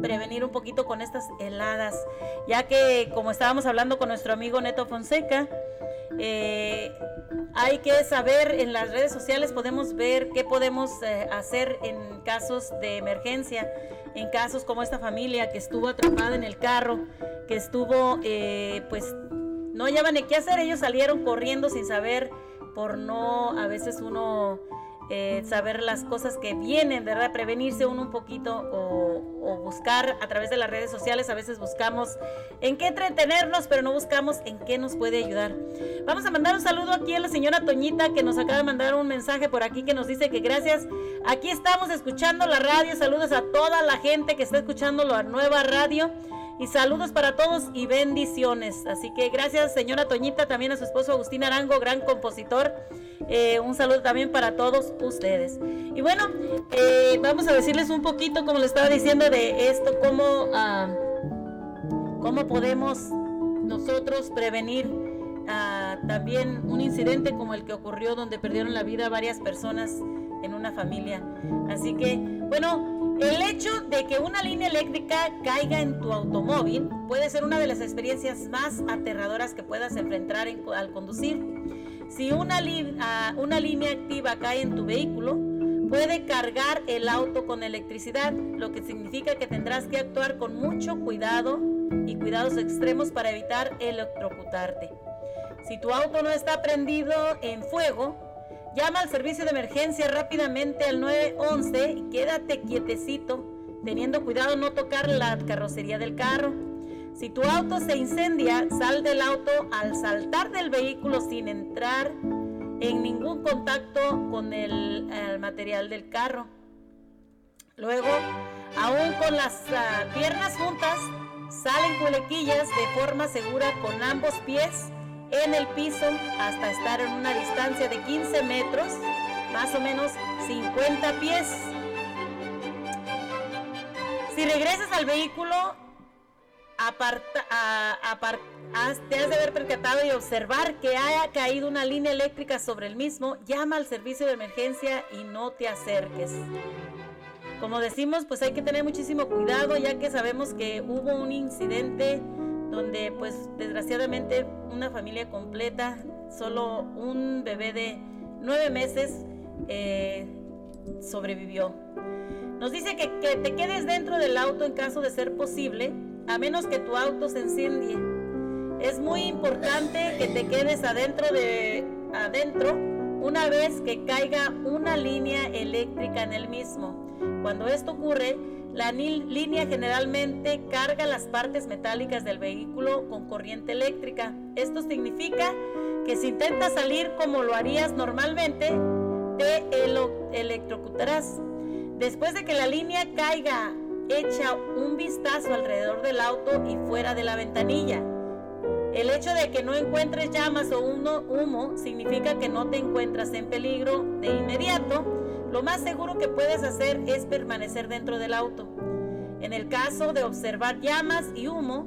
prevenir un poquito con estas heladas, ya que como estábamos hablando con nuestro amigo Neto Fonseca, eh, hay que saber en las redes sociales, podemos ver qué podemos eh, hacer en casos de emergencia, en casos como esta familia que estuvo atrapada en el carro, que estuvo, pues, no hallaban qué hacer, ellos salieron corriendo sin saber por no a veces uno eh, saber las cosas que vienen, ¿verdad? Prevenirse uno un poquito o, o, buscar a través de las redes sociales. A veces buscamos en qué entretenernos, pero no buscamos en qué nos puede ayudar. Vamos a mandar un saludo aquí a la señora Toñita que nos acaba de mandar un mensaje por aquí que nos dice que gracias. Aquí estamos escuchando la radio. Saludos a toda la gente que está escuchando la nueva radio. Y saludos para todos y bendiciones. Así que gracias, señora Toñita, también a su esposo Agustín Arango, gran compositor. Eh, un saludo también para todos ustedes. Y bueno, eh, vamos a decirles un poquito, como les estaba diciendo, de esto, cómo, ah, cómo podemos nosotros prevenir ah, también un incidente como el que ocurrió donde perdieron la vida varias personas en una familia. Así que, bueno, el hecho de que una línea eléctrica caiga en tu automóvil puede ser una de las experiencias más aterradoras que puedas enfrentar al conducir. Si una, ah, una línea activa cae en tu vehículo, puede cargar el auto con electricidad, lo que significa que tendrás que actuar con mucho cuidado y cuidados extremos para evitar electrocutarte. Si tu auto no está prendido en fuego, Llama al servicio de emergencia rápidamente al 911 y quédate quietecito, teniendo cuidado no tocar la carrocería del carro. Si tu auto se incendia, sal del auto al saltar del vehículo sin entrar en ningún contacto con el, material del carro. Luego, aún con las ah, piernas juntas, salen culequillas de forma segura con ambos pies en el piso hasta estar en una distancia de 15 metros, más o menos 50 pies. Si regresas al vehículo, aparta, te has de haber percatado y observar que haya caído una línea eléctrica sobre el mismo, llama al servicio de emergencia y no te acerques. Como decimos, pues hay que tener muchísimo cuidado ya que sabemos que hubo un incidente donde pues desgraciadamente una familia completa, solo un bebé de nueve meses eh, sobrevivió. Nos dice que, que, te quedes dentro del auto en caso de ser posible, a menos que tu auto se enciende. Es muy importante que te quedes adentro de adentro una vez que caiga una línea eléctrica en el mismo. Cuando esto ocurre, la línea generalmente carga las partes metálicas del vehículo con corriente eléctrica. Esto significa que si intentas salir como lo harías normalmente, te electrocutarás. Después de que la línea caiga, echa un vistazo alrededor del auto y fuera de la ventanilla. El hecho de que no encuentres llamas o humo significa que no te encuentras en peligro de inmediato lo más seguro que puedes hacer es permanecer dentro del auto. En el caso de observar llamas y humo,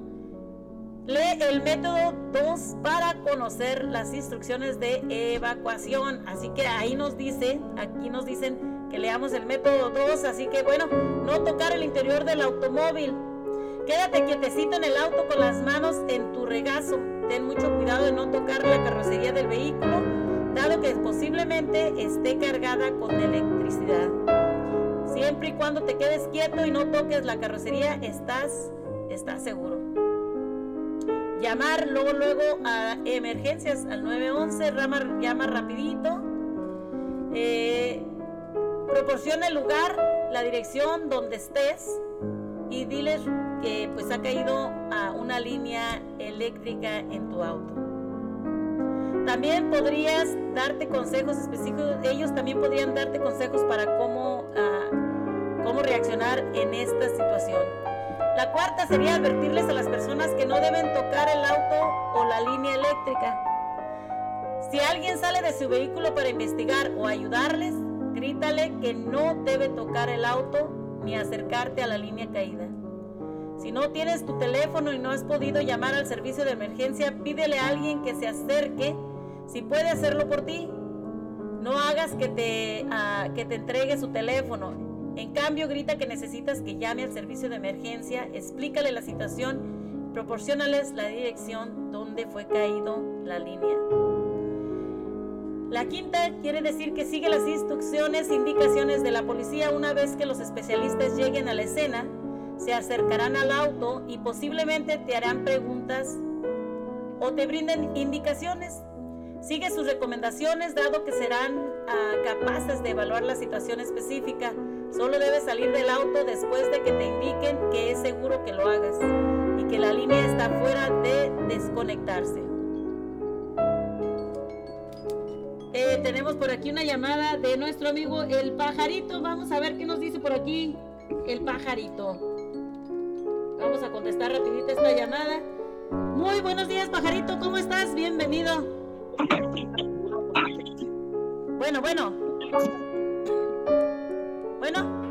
lee el método 2 para conocer las instrucciones de evacuación. Así que ahí nos dice, aquí nos dicen que leamos el método 2, así que bueno, no tocar el interior del automóvil. Quédate quietecito en el auto con las manos en tu regazo. Ten mucho cuidado de no tocar la carrocería del vehículo dado que posiblemente esté cargada con electricidad. Siempre y cuando te quedes quieto y no toques la carrocería, estás, seguro. Llamar luego, luego a emergencias al 911, llama, llama rapidito. Eh, proporciona el lugar, la dirección donde estés y diles que pues ha caído a una línea eléctrica en tu auto. También podrías darte consejos específicos, ellos también podrían darte consejos para cómo, ah, cómo reaccionar en esta situación. La cuarta sería advertirles a las personas que no deben tocar el auto o la línea eléctrica. Si alguien sale de su vehículo para investigar o ayudarles, grítale que no debe tocar el auto ni acercarte a la línea caída. Si no tienes tu teléfono y no has podido llamar al servicio de emergencia, pídele a alguien que se acerque si puede hacerlo por ti. No hagas que te, ah, que te entregue su teléfono. En cambio, grita que necesitas que llame al servicio de emergencia, explícale la situación, proporcionales la dirección donde fue caído la línea. La quinta quiere decir que sigue las instrucciones e indicaciones de la policía una vez que los especialistas lleguen a la escena, se acercarán al auto y posiblemente te harán preguntas o te brinden indicaciones. Sigue sus recomendaciones dado que serán ah, capaces de evaluar la situación específica. Solo debes salir del auto después de que te indiquen que es seguro que lo hagas y que la línea está fuera de desconectarse. Eh, tenemos por aquí una llamada de nuestro amigo el pajarito. Vamos a ver qué nos dice por aquí el pajarito. Vamos a contestar rapidito esta llamada. Muy buenos días, pajarito. ¿Cómo estás? Bienvenido. Bueno, bueno. Bueno.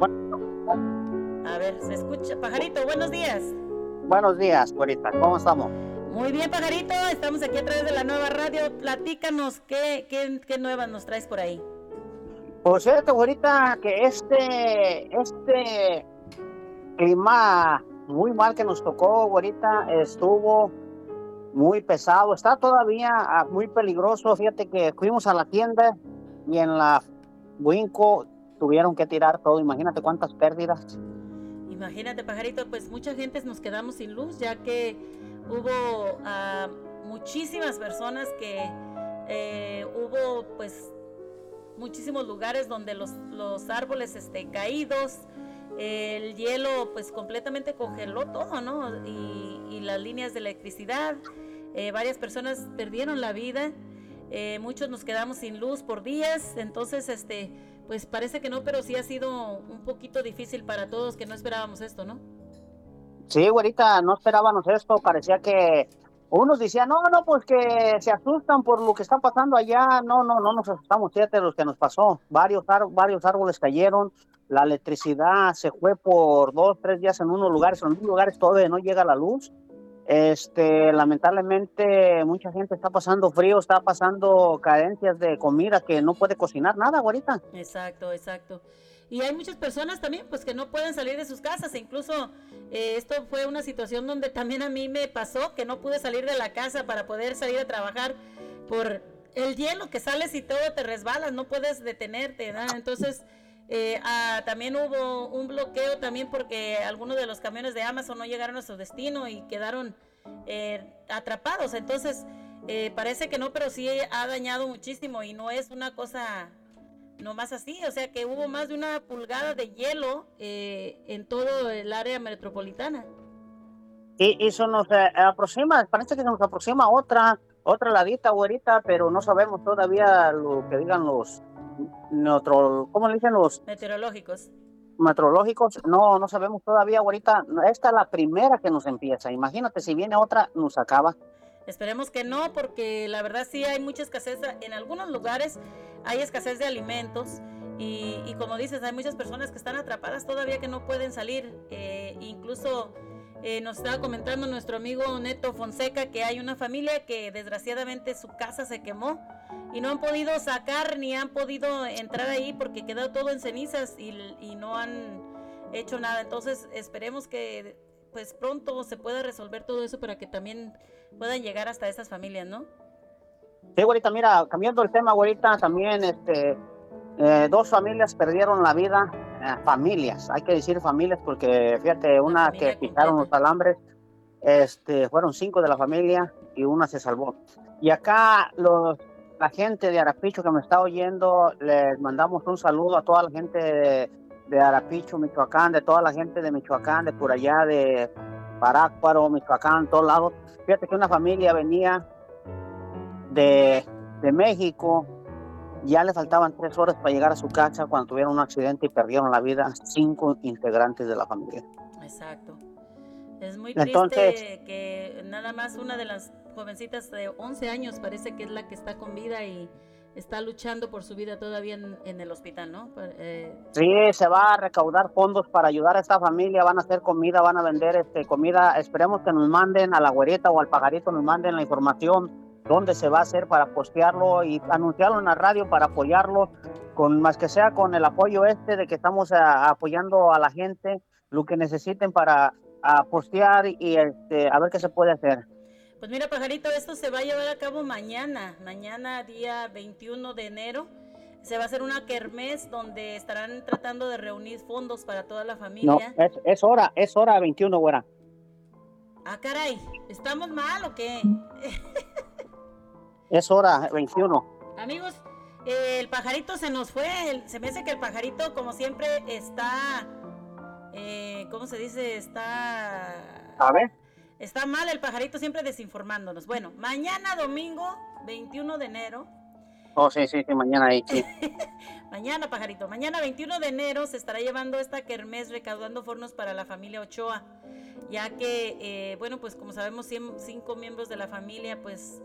A ver, se escucha. Pajarito, buenos días. Buenos días, Corita. ¿Cómo estamos? Muy bien, Pajarito. Estamos aquí a través de la nueva radio. Platícanos, ¿qué, qué, qué nuevas nos traes por ahí? Pues fíjate, ahorita que este, este clima muy mal que nos tocó, ahorita estuvo muy pesado, está todavía ah, muy peligroso. Fíjate que fuimos a la tienda y en la Winco tuvieron que tirar todo. Imagínate cuántas pérdidas. Imagínate, pajarito, pues mucha gente nos quedamos sin luz ya que hubo ah, muchísimas personas que eh, hubo pues muchísimos lugares donde los, los árboles este, caídos, el hielo pues completamente congeló todo, ¿no? Y, las líneas de electricidad, eh, varias personas perdieron la vida, eh, muchos nos quedamos sin luz por días, entonces este pues parece que no, pero sí ha sido un poquito difícil para todos que no esperábamos esto, ¿no? Sí, güerita, no esperábamos esto, parecía que unos decían, no, no, pues que se asustan por lo que está pasando allá, no, no, no nos asustamos, fíjate lo que nos pasó, varios, varios árboles cayeron, la electricidad se fue por dos, tres días en unos lugares, en unos lugares todavía no llega la luz. Este, lamentablemente mucha gente está pasando frío, está pasando carencias de comida que no puede cocinar nada ahorita. Exacto, exacto. Y hay muchas personas también pues que no pueden salir de sus casas, incluso eh, esto fue una situación donde también a mí me pasó que no pude salir de la casa para poder salir a trabajar por el hielo que sales y todo te resbalas, no puedes detenerte. Entonces eh, ah, también hubo un bloqueo también porque algunos de los camiones de Amazon no llegaron a su destino y quedaron eh, atrapados. Entonces, eh, parece que no, pero sí ha dañado muchísimo y no es una cosa nomás así. O sea que hubo más de una pulgada de hielo en todo el área metropolitana. Y eso nos aproxima, parece que nos aproxima otra, otra ladita, güerita, pero no sabemos todavía lo que digan los neutro, ¿cómo le dicen los? Meteorológicos. Meteorológicos, no, no sabemos todavía ahorita. Esta es la primera que nos empieza. Imagínate, si viene otra, nos acaba. Esperemos que no, porque la verdad sí hay mucha escasez. En algunos lugares hay escasez de alimentos. Y, como dices, hay muchas personas que están atrapadas todavía que no pueden salir. Eh, incluso eh, nos estaba comentando nuestro amigo Neto Fonseca que hay una familia que desgraciadamente su casa se quemó y no han podido sacar ni han podido entrar ahí porque quedó todo en cenizas y, no han hecho nada. Entonces esperemos que pues pronto se pueda resolver todo eso para que también puedan llegar hasta esas familias, ¿no? Sí, ahorita mira, cambiando el tema, ahorita también este, eh, dos familias perdieron la vida eh, familias, hay que decir familias porque fíjate, una que pisaron los alambres, este, fueron cinco de la familia y una se salvó. Y acá los, la gente de Arapicho que me está oyendo, les mandamos un saludo a toda la gente de, de Arapicho, Michoacán, de toda la gente de Michoacán, de por allá, de Parácuaro, Michoacán, todos lados. Fíjate que una familia venía de, de México ya le faltaban tres horas para llegar a su casa cuando tuvieron un accidente y perdieron la vida cinco integrantes de la familia. Exacto. Es muy triste que nada más una de las jovencitas de 11 años parece que es la que está con vida y está luchando por su vida todavía en, el hospital, ¿no? Eh, sí, se va a recaudar fondos para ayudar a esta familia, van a hacer comida, van a vender este comida. Esperemos que nos manden a la güerita o al pajarito, nos manden la información dónde se va a hacer para postearlo y anunciarlo en la radio para apoyarlo, con más que sea con el apoyo este de que estamos apoyando a la gente, lo que necesiten para postear y este, a ver qué se puede hacer. Pues mira, pajarito, esto se va a llevar a cabo mañana, mañana día 21 de enero. Se va a hacer una kermés donde estarán tratando de reunir fondos para toda la familia. No, es, hora, es hora 21, güera. Ah, caray, ¿estamos mal o qué? es hora 21. Amigos, el pajarito se nos fue. Se me hace que el pajarito, como siempre, está. Eh, ¿Cómo se dice? Está. A ver. Está mal el pajarito siempre desinformándonos. Bueno, mañana domingo, 21 de enero. Oh, sí, sí, sí, mañana ahí, sí. mañana, pajarito. Mañana, 21 de enero, se estará llevando esta kermés recaudando fornos para la familia Ochoa. Ya que, eh, bueno, pues como sabemos, cinco miembros de la familia, pues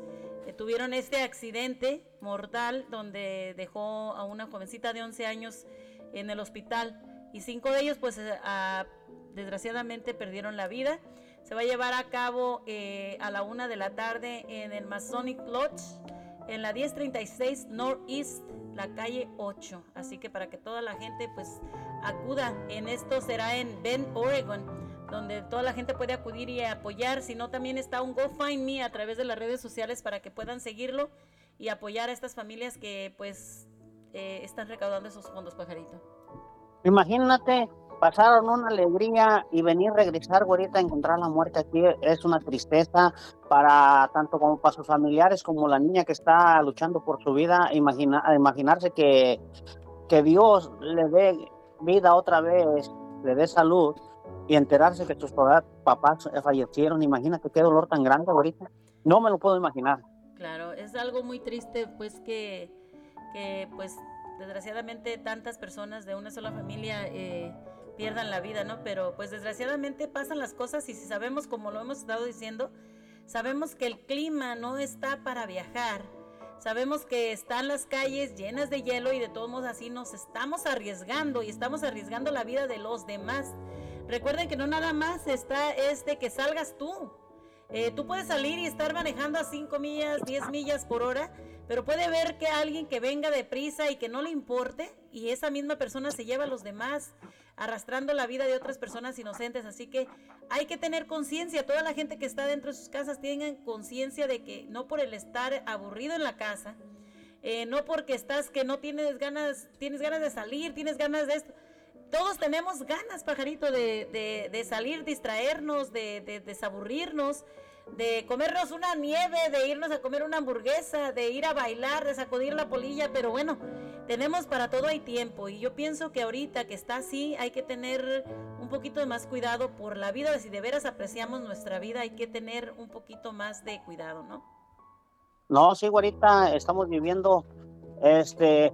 eh, tuvieron este accidente mortal donde dejó a una jovencita de 11 años en el hospital. Y cinco de ellos, pues, eh, desgraciadamente perdieron la vida. Se va a llevar a cabo eh, a la una de la tarde en el Masonic Lodge, en la 1036 Northeast, la calle 8. Así que para que toda la gente pues acuda, en esto será en Bend, Oregon, donde toda la gente puede acudir y apoyar. Si no, también está un GoFundMe a través de las redes sociales para que puedan seguirlo y apoyar a estas familias que pues eh, están recaudando esos fondos, pajarito. Imagínate pasaron una alegría y venir, regresar, güerita, encontrar la muerte aquí es una tristeza para tanto como para sus familiares como la niña que está luchando por su vida. Imagina, imaginarse que, que Dios le dé vida otra vez, le dé salud y enterarse que sus papás fallecieron. Imagínate qué dolor tan grande ahorita. No me lo puedo imaginar. Claro, es algo muy triste, pues que, que pues desgraciadamente tantas personas de una sola familia eh, pierdan la vida, ¿no? Pero pues desgraciadamente pasan las cosas y si sabemos, como lo hemos estado diciendo, sabemos que el clima no está para viajar. Sabemos que están las calles llenas de hielo y de todos modos así nos estamos arriesgando y estamos arriesgando la vida de los demás. Recuerden que no nada más está es de que salgas tú. Eh, tú puedes salir y estar manejando a 5 millas, 10 millas por hora, pero puede ver que alguien que venga deprisa y que no le importe y esa misma persona se lleva a los demás arrastrando la vida de otras personas inocentes. Así que hay que tener conciencia, toda la gente que está dentro de sus casas tengan conciencia de que no por el estar aburrido en la casa, eh, no porque estás que no tienes ganas, tienes ganas de salir, tienes ganas de esto. Todos tenemos ganas, pajarito, de, de, salir, distraernos, de, de desaburrirnos de comernos una nieve, de irnos a comer una hamburguesa, de ir a bailar, de sacudir la polilla, pero bueno, tenemos para todo hay tiempo y yo pienso que ahorita que está así hay que tener un poquito de más cuidado por la vida, si de veras apreciamos nuestra vida hay que tener un poquito más de cuidado, ¿no? No, sí, ahorita estamos viviendo este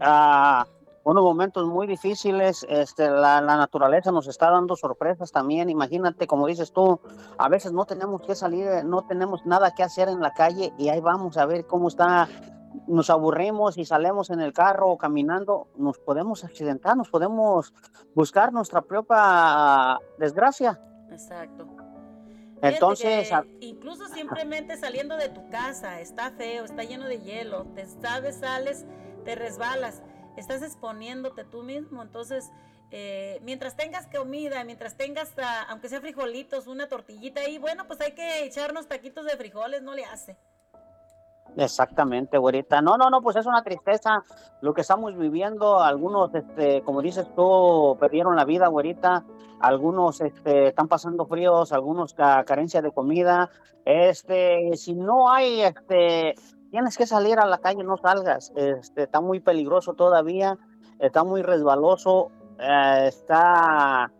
uh, unos momentos muy difíciles, este, la, naturaleza nos está dando sorpresas también, imagínate, como dices tú, a veces no tenemos que salir, no tenemos nada que hacer en la calle y ahí vamos a ver cómo está, nos aburrimos y salimos en el carro o caminando, nos podemos accidentar, nos podemos buscar nuestra propia desgracia. Exacto. Entonces, incluso simplemente saliendo de tu casa, está feo, está lleno de hielo, te sabes, sales, te resbalas estás exponiéndote tú mismo. Entonces, eh, mientras tengas comida, mientras tengas, ah, aunque sea frijolitos, una tortillita ahí, bueno, pues hay que echarnos taquitos de frijoles, no le hace. Exactamente, güerita. No, no, no, pues es una tristeza lo que estamos viviendo. Algunos, este, como dices tú, perdieron la vida, güerita. Algunos este, están pasando fríos, algunos carencia de comida. Este, si no hay este, tienes que salir a la calle, no salgas. Este, está muy peligroso todavía, está muy resbaloso, eh, está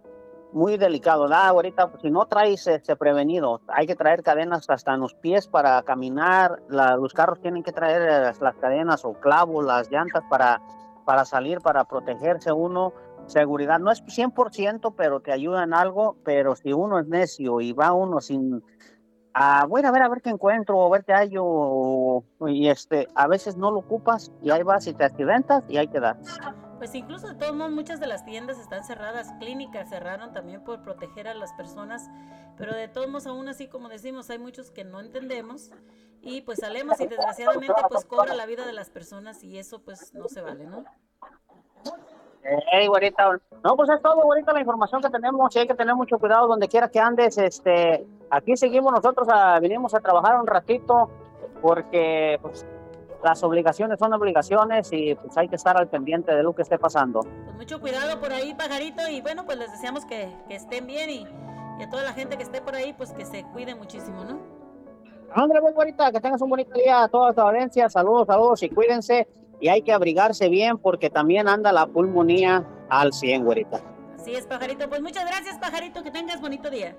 muy delicado. Nada, ahorita, si no traes este prevenido, hay que traer cadenas hasta en los pies para caminar. los carros tienen que traer eh, las cadenas o clavos, las llantas para, para salir, para protegerse uno. seguridad. No es 100%, pero te ayudan algo, pero si uno es necio y va uno sin... Ah, voy a ver a ver qué encuentro, o ver qué hay, o, y este, a veces no lo ocupas y ahí vas y te accidentas y ahí quedas. Pues incluso de todos modos muchas de las tiendas están cerradas, clínicas cerraron también por proteger a las personas, pero de todos modos aún así como decimos hay muchos que no entendemos y pues salemos y desgraciadamente pues cobra la vida de las personas y eso pues no se vale, ¿no? Hey, güerita. No, pues es todo, güerita, la información que tenemos. Y hay que tener mucho cuidado donde quiera que andes. Este, aquí seguimos nosotros, a, vinimos a trabajar un ratito porque pues, las obligaciones son obligaciones y pues hay que estar al pendiente de lo que esté pasando. Pues mucho cuidado por ahí, pajarito. Y bueno, pues les deseamos que, que estén bien y, y, a toda la gente que esté por ahí, pues que se cuide muchísimo, ¿no? André, pues, güerita, que tengas un bonito día a toda tu audiencia. Saludos, saludos y cuídense y hay que abrigarse bien porque también anda la pulmonía al 100, güerita. Así es, pajarito. Pues muchas gracias, pajarito. Que tengas bonito día.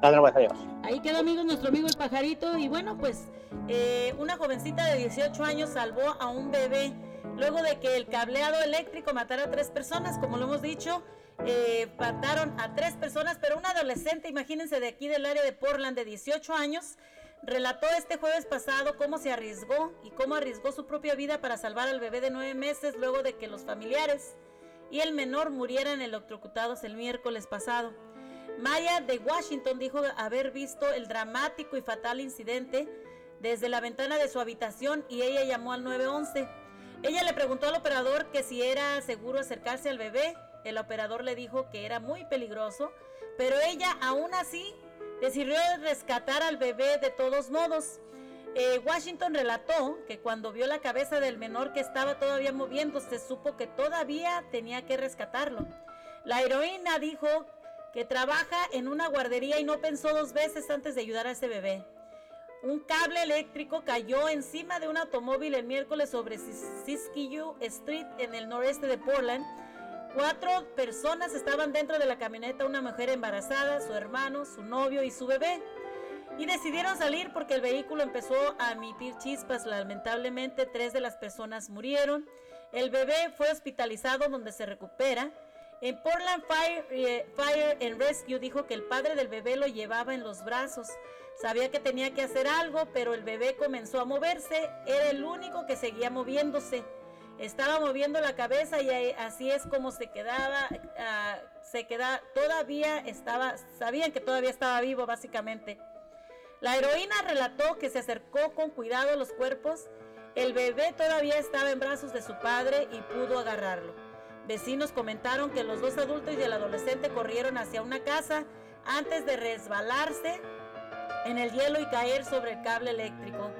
Adiós. Ahí quedó, amigos, nuestro amigo el pajarito. Y bueno, pues eh, una jovencita de 18 años salvó a un bebé luego de que el cableado eléctrico matara a tres personas, como lo hemos dicho. Eh, mataron a tres personas, pero una adolescente, imagínense, de aquí del área de Portland, de 18 años, relató este jueves pasado cómo se arriesgó y cómo arriesgó su propia vida para salvar al bebé de nueve meses luego de que los familiares y el menor murieran electrocutados el miércoles pasado. Maya de Washington dijo haber visto el dramático y fatal incidente desde la ventana de su habitación y ella llamó al 911. Ella le preguntó al operador que si era seguro acercarse al bebé. El operador le dijo que era muy peligroso, pero ella aún así decidió rescatar al bebé de todos modos. Eh, Washington relató que cuando vio la cabeza del menor que estaba todavía moviéndose, supo que todavía tenía que rescatarlo. La heroína dijo que trabaja en una guardería y no pensó dos veces antes de ayudar a ese bebé. Un cable eléctrico cayó encima de un automóvil el miércoles sobre Siskiyou Street en el noreste de Portland Cuatro personas estaban dentro de la camioneta, una mujer embarazada, su hermano, su novio y su bebé. Y decidieron salir porque el vehículo empezó a emitir chispas. Lamentablemente, tres de las personas murieron. El bebé fue hospitalizado donde se recupera. En Portland Fire, eh, Fire and Rescue dijo que el padre del bebé lo llevaba en los brazos. Sabía que tenía que hacer algo, pero el bebé comenzó a moverse. Era el único que seguía moviéndose estaba moviendo la cabeza y así es como se quedaba, ah, se queda, todavía estaba, sabían que todavía estaba vivo básicamente. La heroína relató que se acercó con cuidado a los cuerpos, el bebé todavía estaba en brazos de su padre y pudo agarrarlo. Vecinos comentaron que los dos adultos y el adolescente corrieron hacia una casa antes de resbalarse en el hielo y caer sobre el cable eléctrico.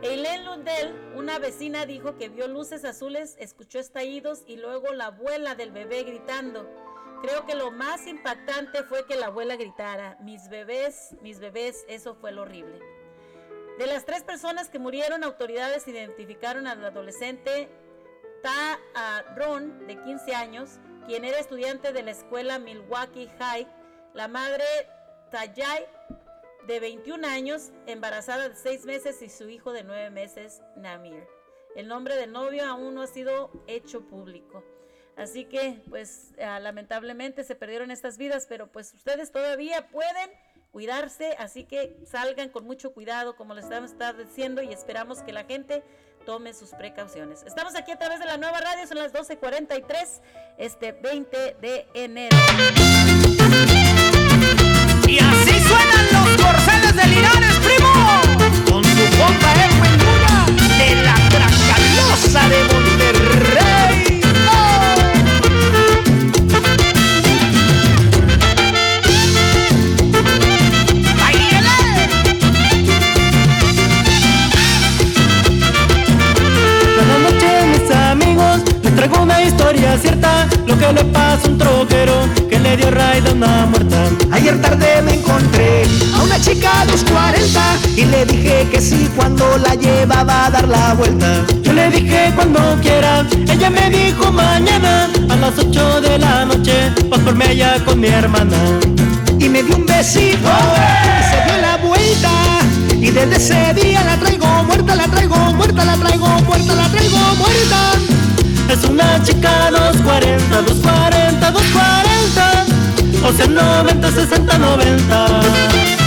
Eileen Lundell, una vecina, dijo que vio luces azules, escuchó estallidos y luego la abuela del bebé gritando. Creo que lo más impactante fue que la abuela gritara, mis bebés, mis bebés, eso fue lo horrible. De las tres personas que murieron, autoridades identificaron al adolescente Ta Ron, de 15 años, quien era estudiante de la escuela Milwaukee High, la madre Tayay de 21 años, embarazada de 6 meses y su hijo de 9 meses, Namir. El nombre del novio aún no ha sido hecho público. Así que, pues, ah, lamentablemente se perdieron estas vidas, pero pues ustedes todavía pueden cuidarse, así que salgan con mucho cuidado, como les estamos diciendo, y esperamos que la gente tome sus precauciones. Estamos aquí a través de la nueva radio, son las 12.43, este 20 de enero. Cierta. Lo que le pasa a un troquero que le dio raid a una muerta Ayer tarde me encontré a una chica de los 40 Y le dije que sí cuando la llevaba a dar la vuelta Yo le dije cuando quiera, ella me dijo mañana A las 8 de la noche, vas por allá con mi hermana Y me dio un besito y se dio la vuelta y desde ese día la traigo muerta, la traigo muerta, la traigo muerta, la traigo muerta. Es una chica 240, 240, 240. O sea, 90, 60, 90.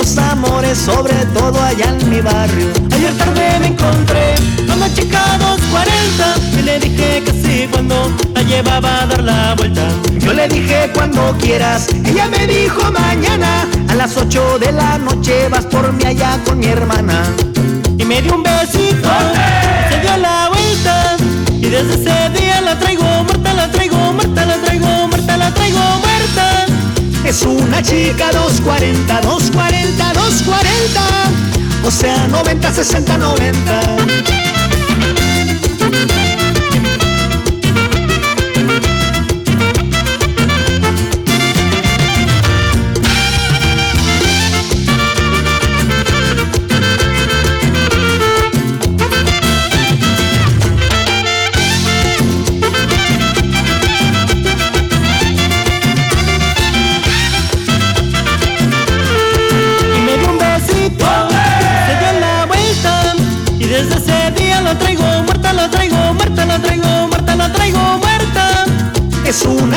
Los amores, sobre todo allá en mi barrio. Ayer tarde me encontré a una chica 240 y le dije que sí cuando la llevaba a dar la vuelta. Yo le dije cuando quieras, ella me dijo mañana a las 8 de la noche vas por mí allá con mi hermana. Y me dio un besito, se dio la vuelta y desde ese día la traigo muerta, la traigo muerta, la traigo muerta, la traigo muerta. Es una chica 240, 240, 240. O sea, 90, 60, 90.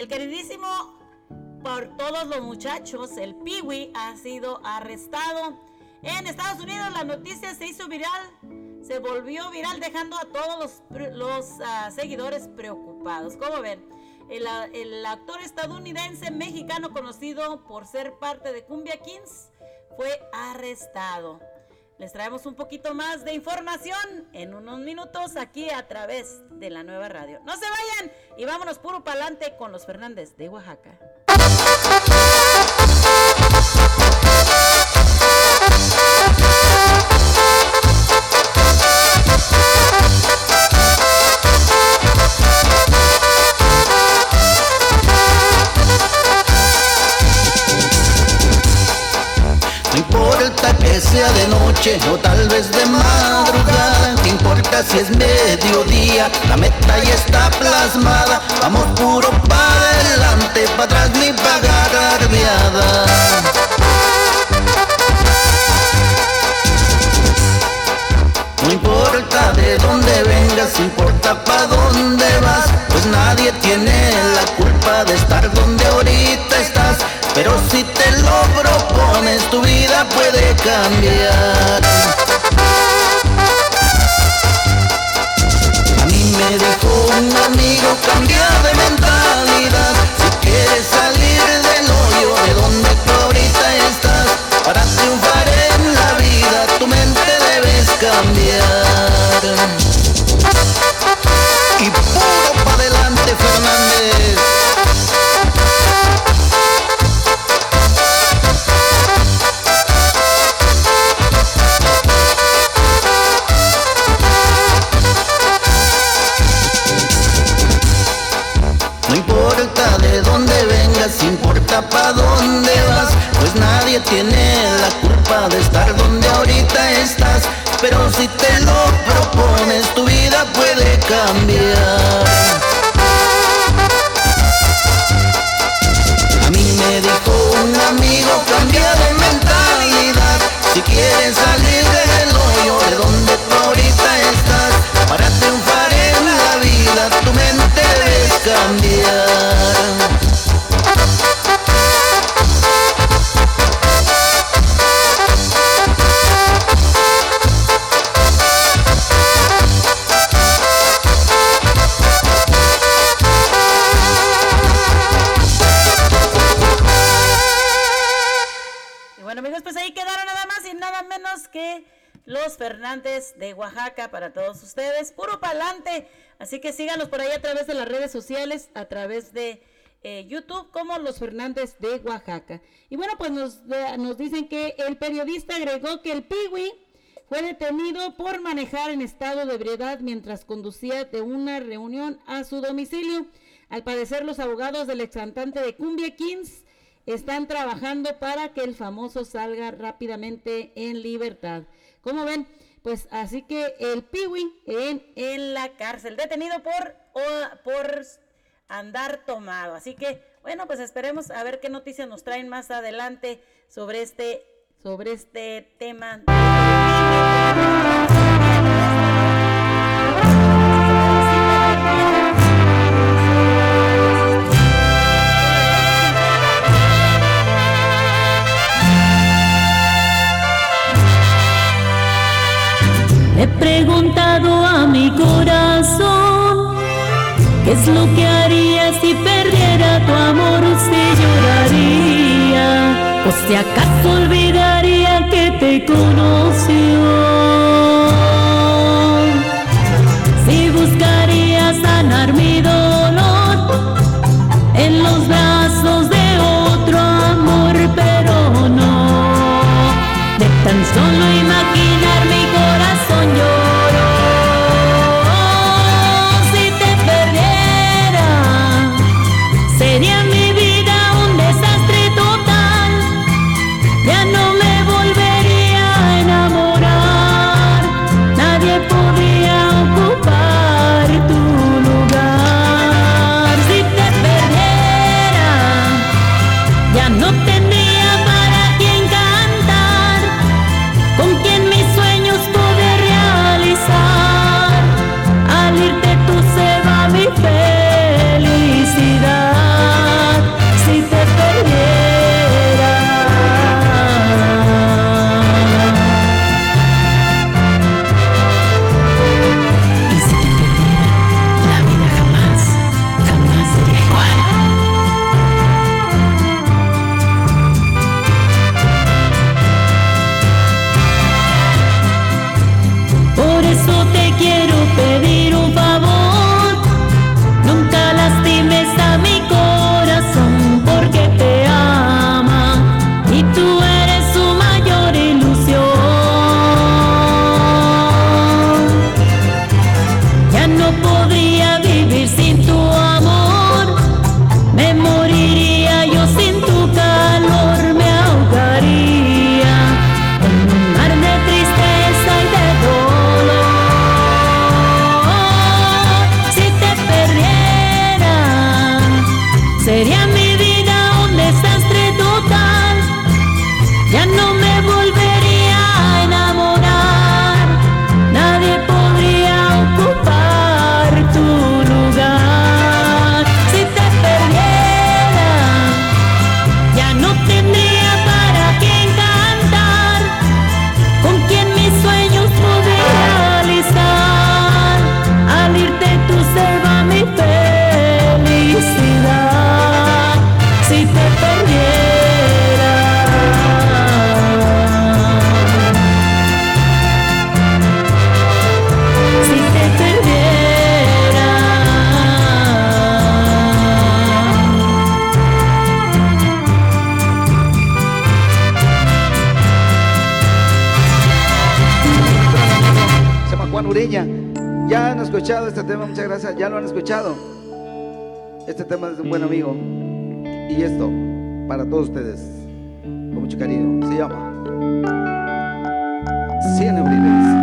el queridísimo por todos los muchachos, el Piwi, ha sido arrestado. En Estados Unidos la noticia se hizo viral, se volvió viral dejando a todos los, ah, seguidores preocupados. como ven? El, el, actor estadounidense mexicano conocido por ser parte de Cumbia Kings fue arrestado. Les traemos un poquito más de información en unos minutos aquí a través de la nueva radio. No se vayan y vámonos puro pa'lante con los Fernández de Oaxaca. Sea de noche o tal vez de madrugada, no importa si es mediodía, la meta ya está plasmada, vamos puro para adelante, para atrás ni pagar ardeada. No importa de dónde vengas, importa pa' dónde vas, pues nadie tiene la culpa de estar donde ahorita. Pero si te lo propones, tu vida puede cambiar. A mí me dijo un amigo, cambia de mentalidad. Si quieres salir del hoyo de donde tú ahorita estás, para triunfar en la vida, tu mente debes cambiar. Puede cambiar. A mí me dijo un amigo, cambia de mentalidad. Si quieres salir del de Oaxaca para todos ustedes. Puro pa'lante. Así que síganos por ahí a través de las redes sociales, a través de eh, YouTube como los Fernández de Oaxaca. Y bueno, pues nos, nos dicen que el periodista agregó que el Piwi fue detenido por manejar en estado de ebriedad mientras conducía de una reunión a su domicilio. Al parecer, los abogados del exantante de Cumbia Kings están trabajando para que el famoso salga rápidamente en libertad. Como ven, pues así que el Piwi en, en la cárcel, detenido por, por andar tomado. Así que, bueno, pues esperemos a ver qué noticias nos traen más adelante sobre este, sobre este tema. He preguntado a mi corazón qué es lo que haría si perdiera tu amor, si lloraría o si acaso olvidaría que te conoció. Si buscaría sanar mi dolor en los brazos de otro amor, pero no de tan Ya lo han escuchado. Este tema es de un buen amigo. Y esto, para todos ustedes, con mucho cariño, se llama Cien Eurides.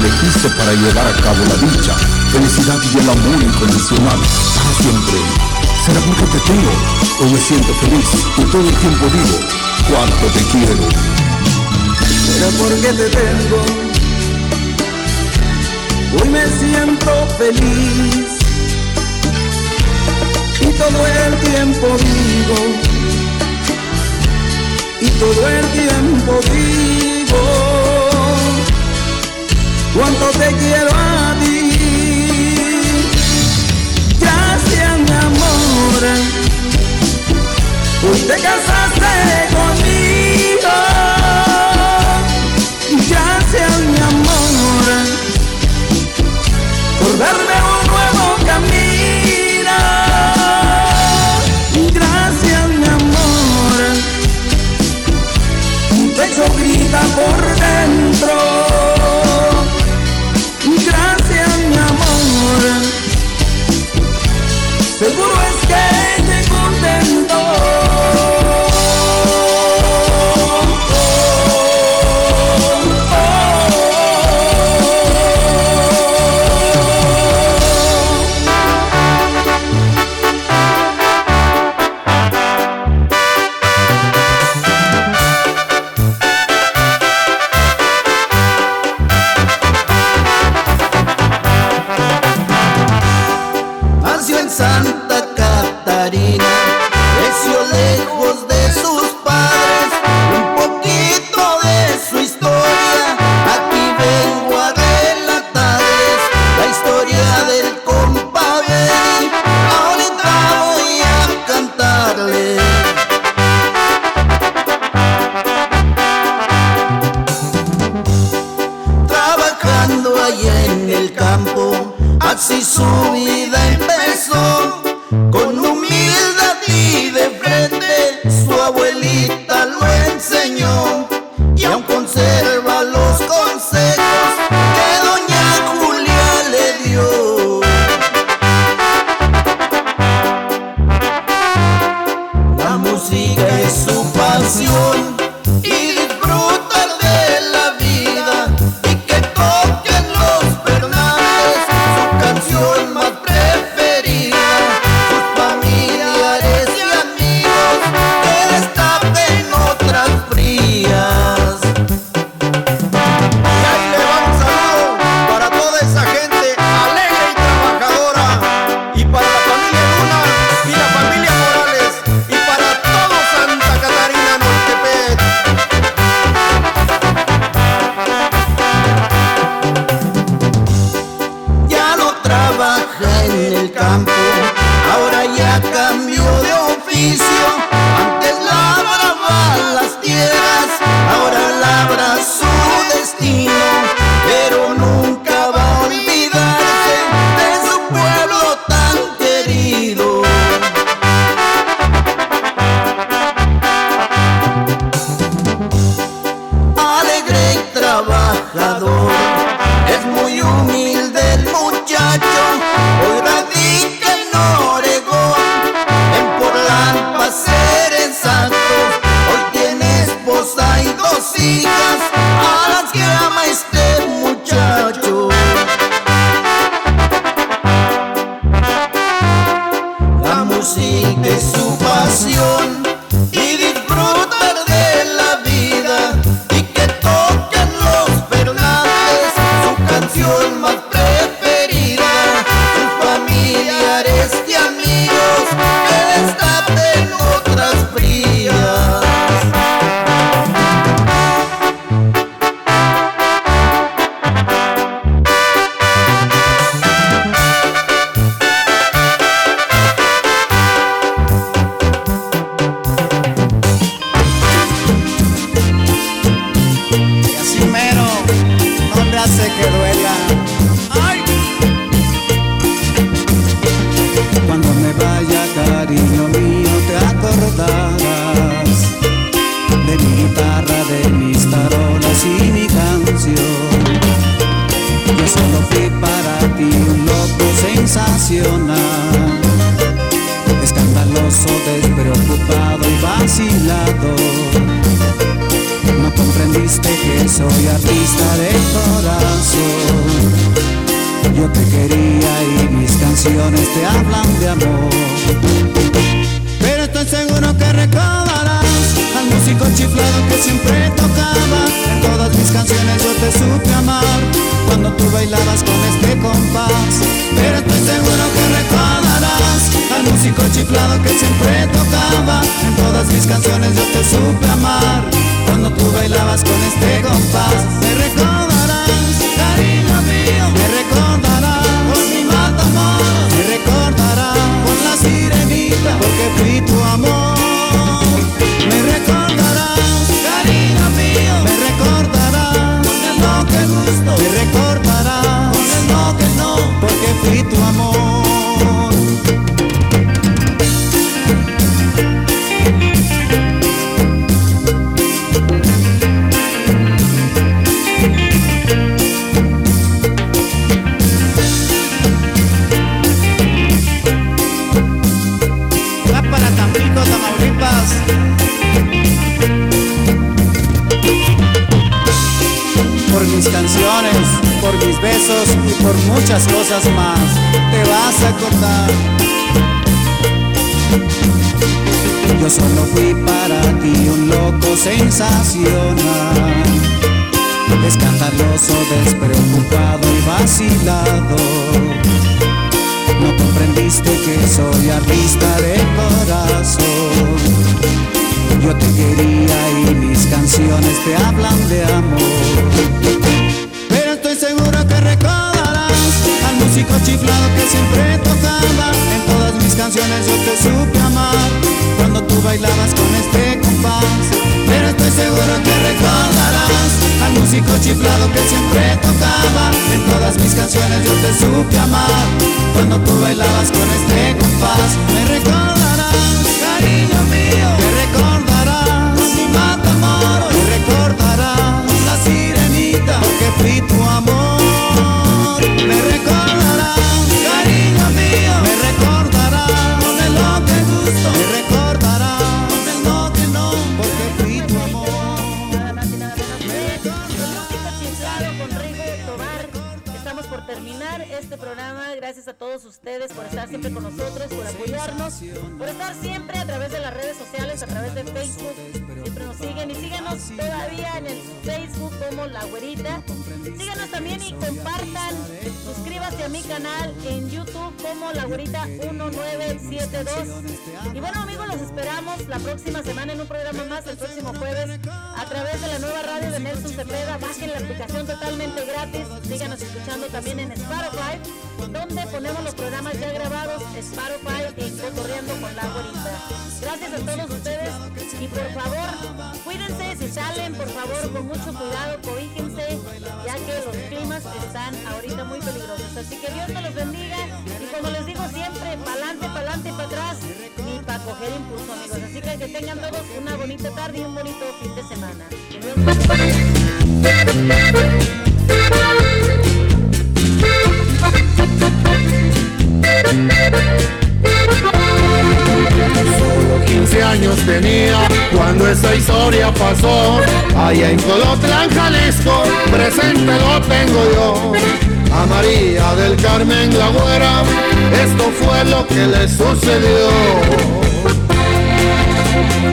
elegiste para llevar a cabo la dicha, felicidad y el amor incondicional para siempre. Será porque te quiero, hoy me siento feliz y todo el tiempo digo cuánto te quiero. Será porque te tengo, hoy me siento feliz y todo el tiempo digo, y todo el tiempo digo cuánto te quiero a ti. Gracias, mi amor, hoy te casaste conmigo. Gracias, mi amor, por darme como La Güerita 1972. Y bueno, amigos, los esperamos la próxima semana en un programa más, el próximo jueves, a través de la nueva radio de Nelson Cepeda. Bajen la aplicación totalmente gratis. Síganos escuchando también en Spotify, donde ponemos los programas ya grabados, Spotify y Cotorreando con La Güerita. Gracias a todos ustedes y por favor, cuídense si salen, por favor, con mucho cuidado, coíjense, ya que los climas están ahorita muy peligrosos. Así que Dios me los bendiga y como les digo siempre, pa'lante, pa'lante, para atrás, ni para coger impulso, amigos. Así que que tengan todos una bonita tarde y un bonito fin de semana. Solo 15 años tenía cuando esa historia pasó. Allá en Colotlán, Jalisco, presente lo tengo yo a María del Carmen la güera, esto fue lo que le sucedió.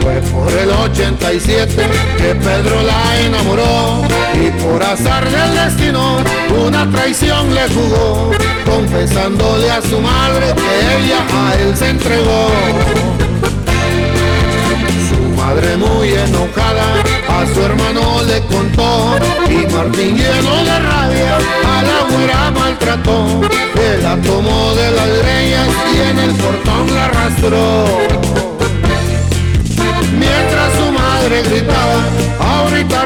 Fue por el 87 que Pedro la enamoró y por azar del destino una traición le jugó, confesándole a su madre que ella a él se entregó. Su madre muy enojada a su hermano le contó y Martín lleno de rabia a la güera maltrató. Él la tomó de las greñas y en el portón la arrastró. Mientras su madre gritaba, ahorita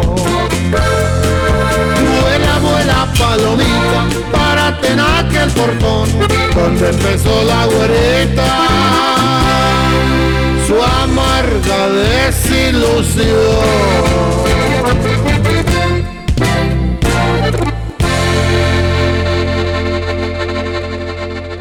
palomita, párate en aquel portón donde empezó la güerita. Su amarga desilusión.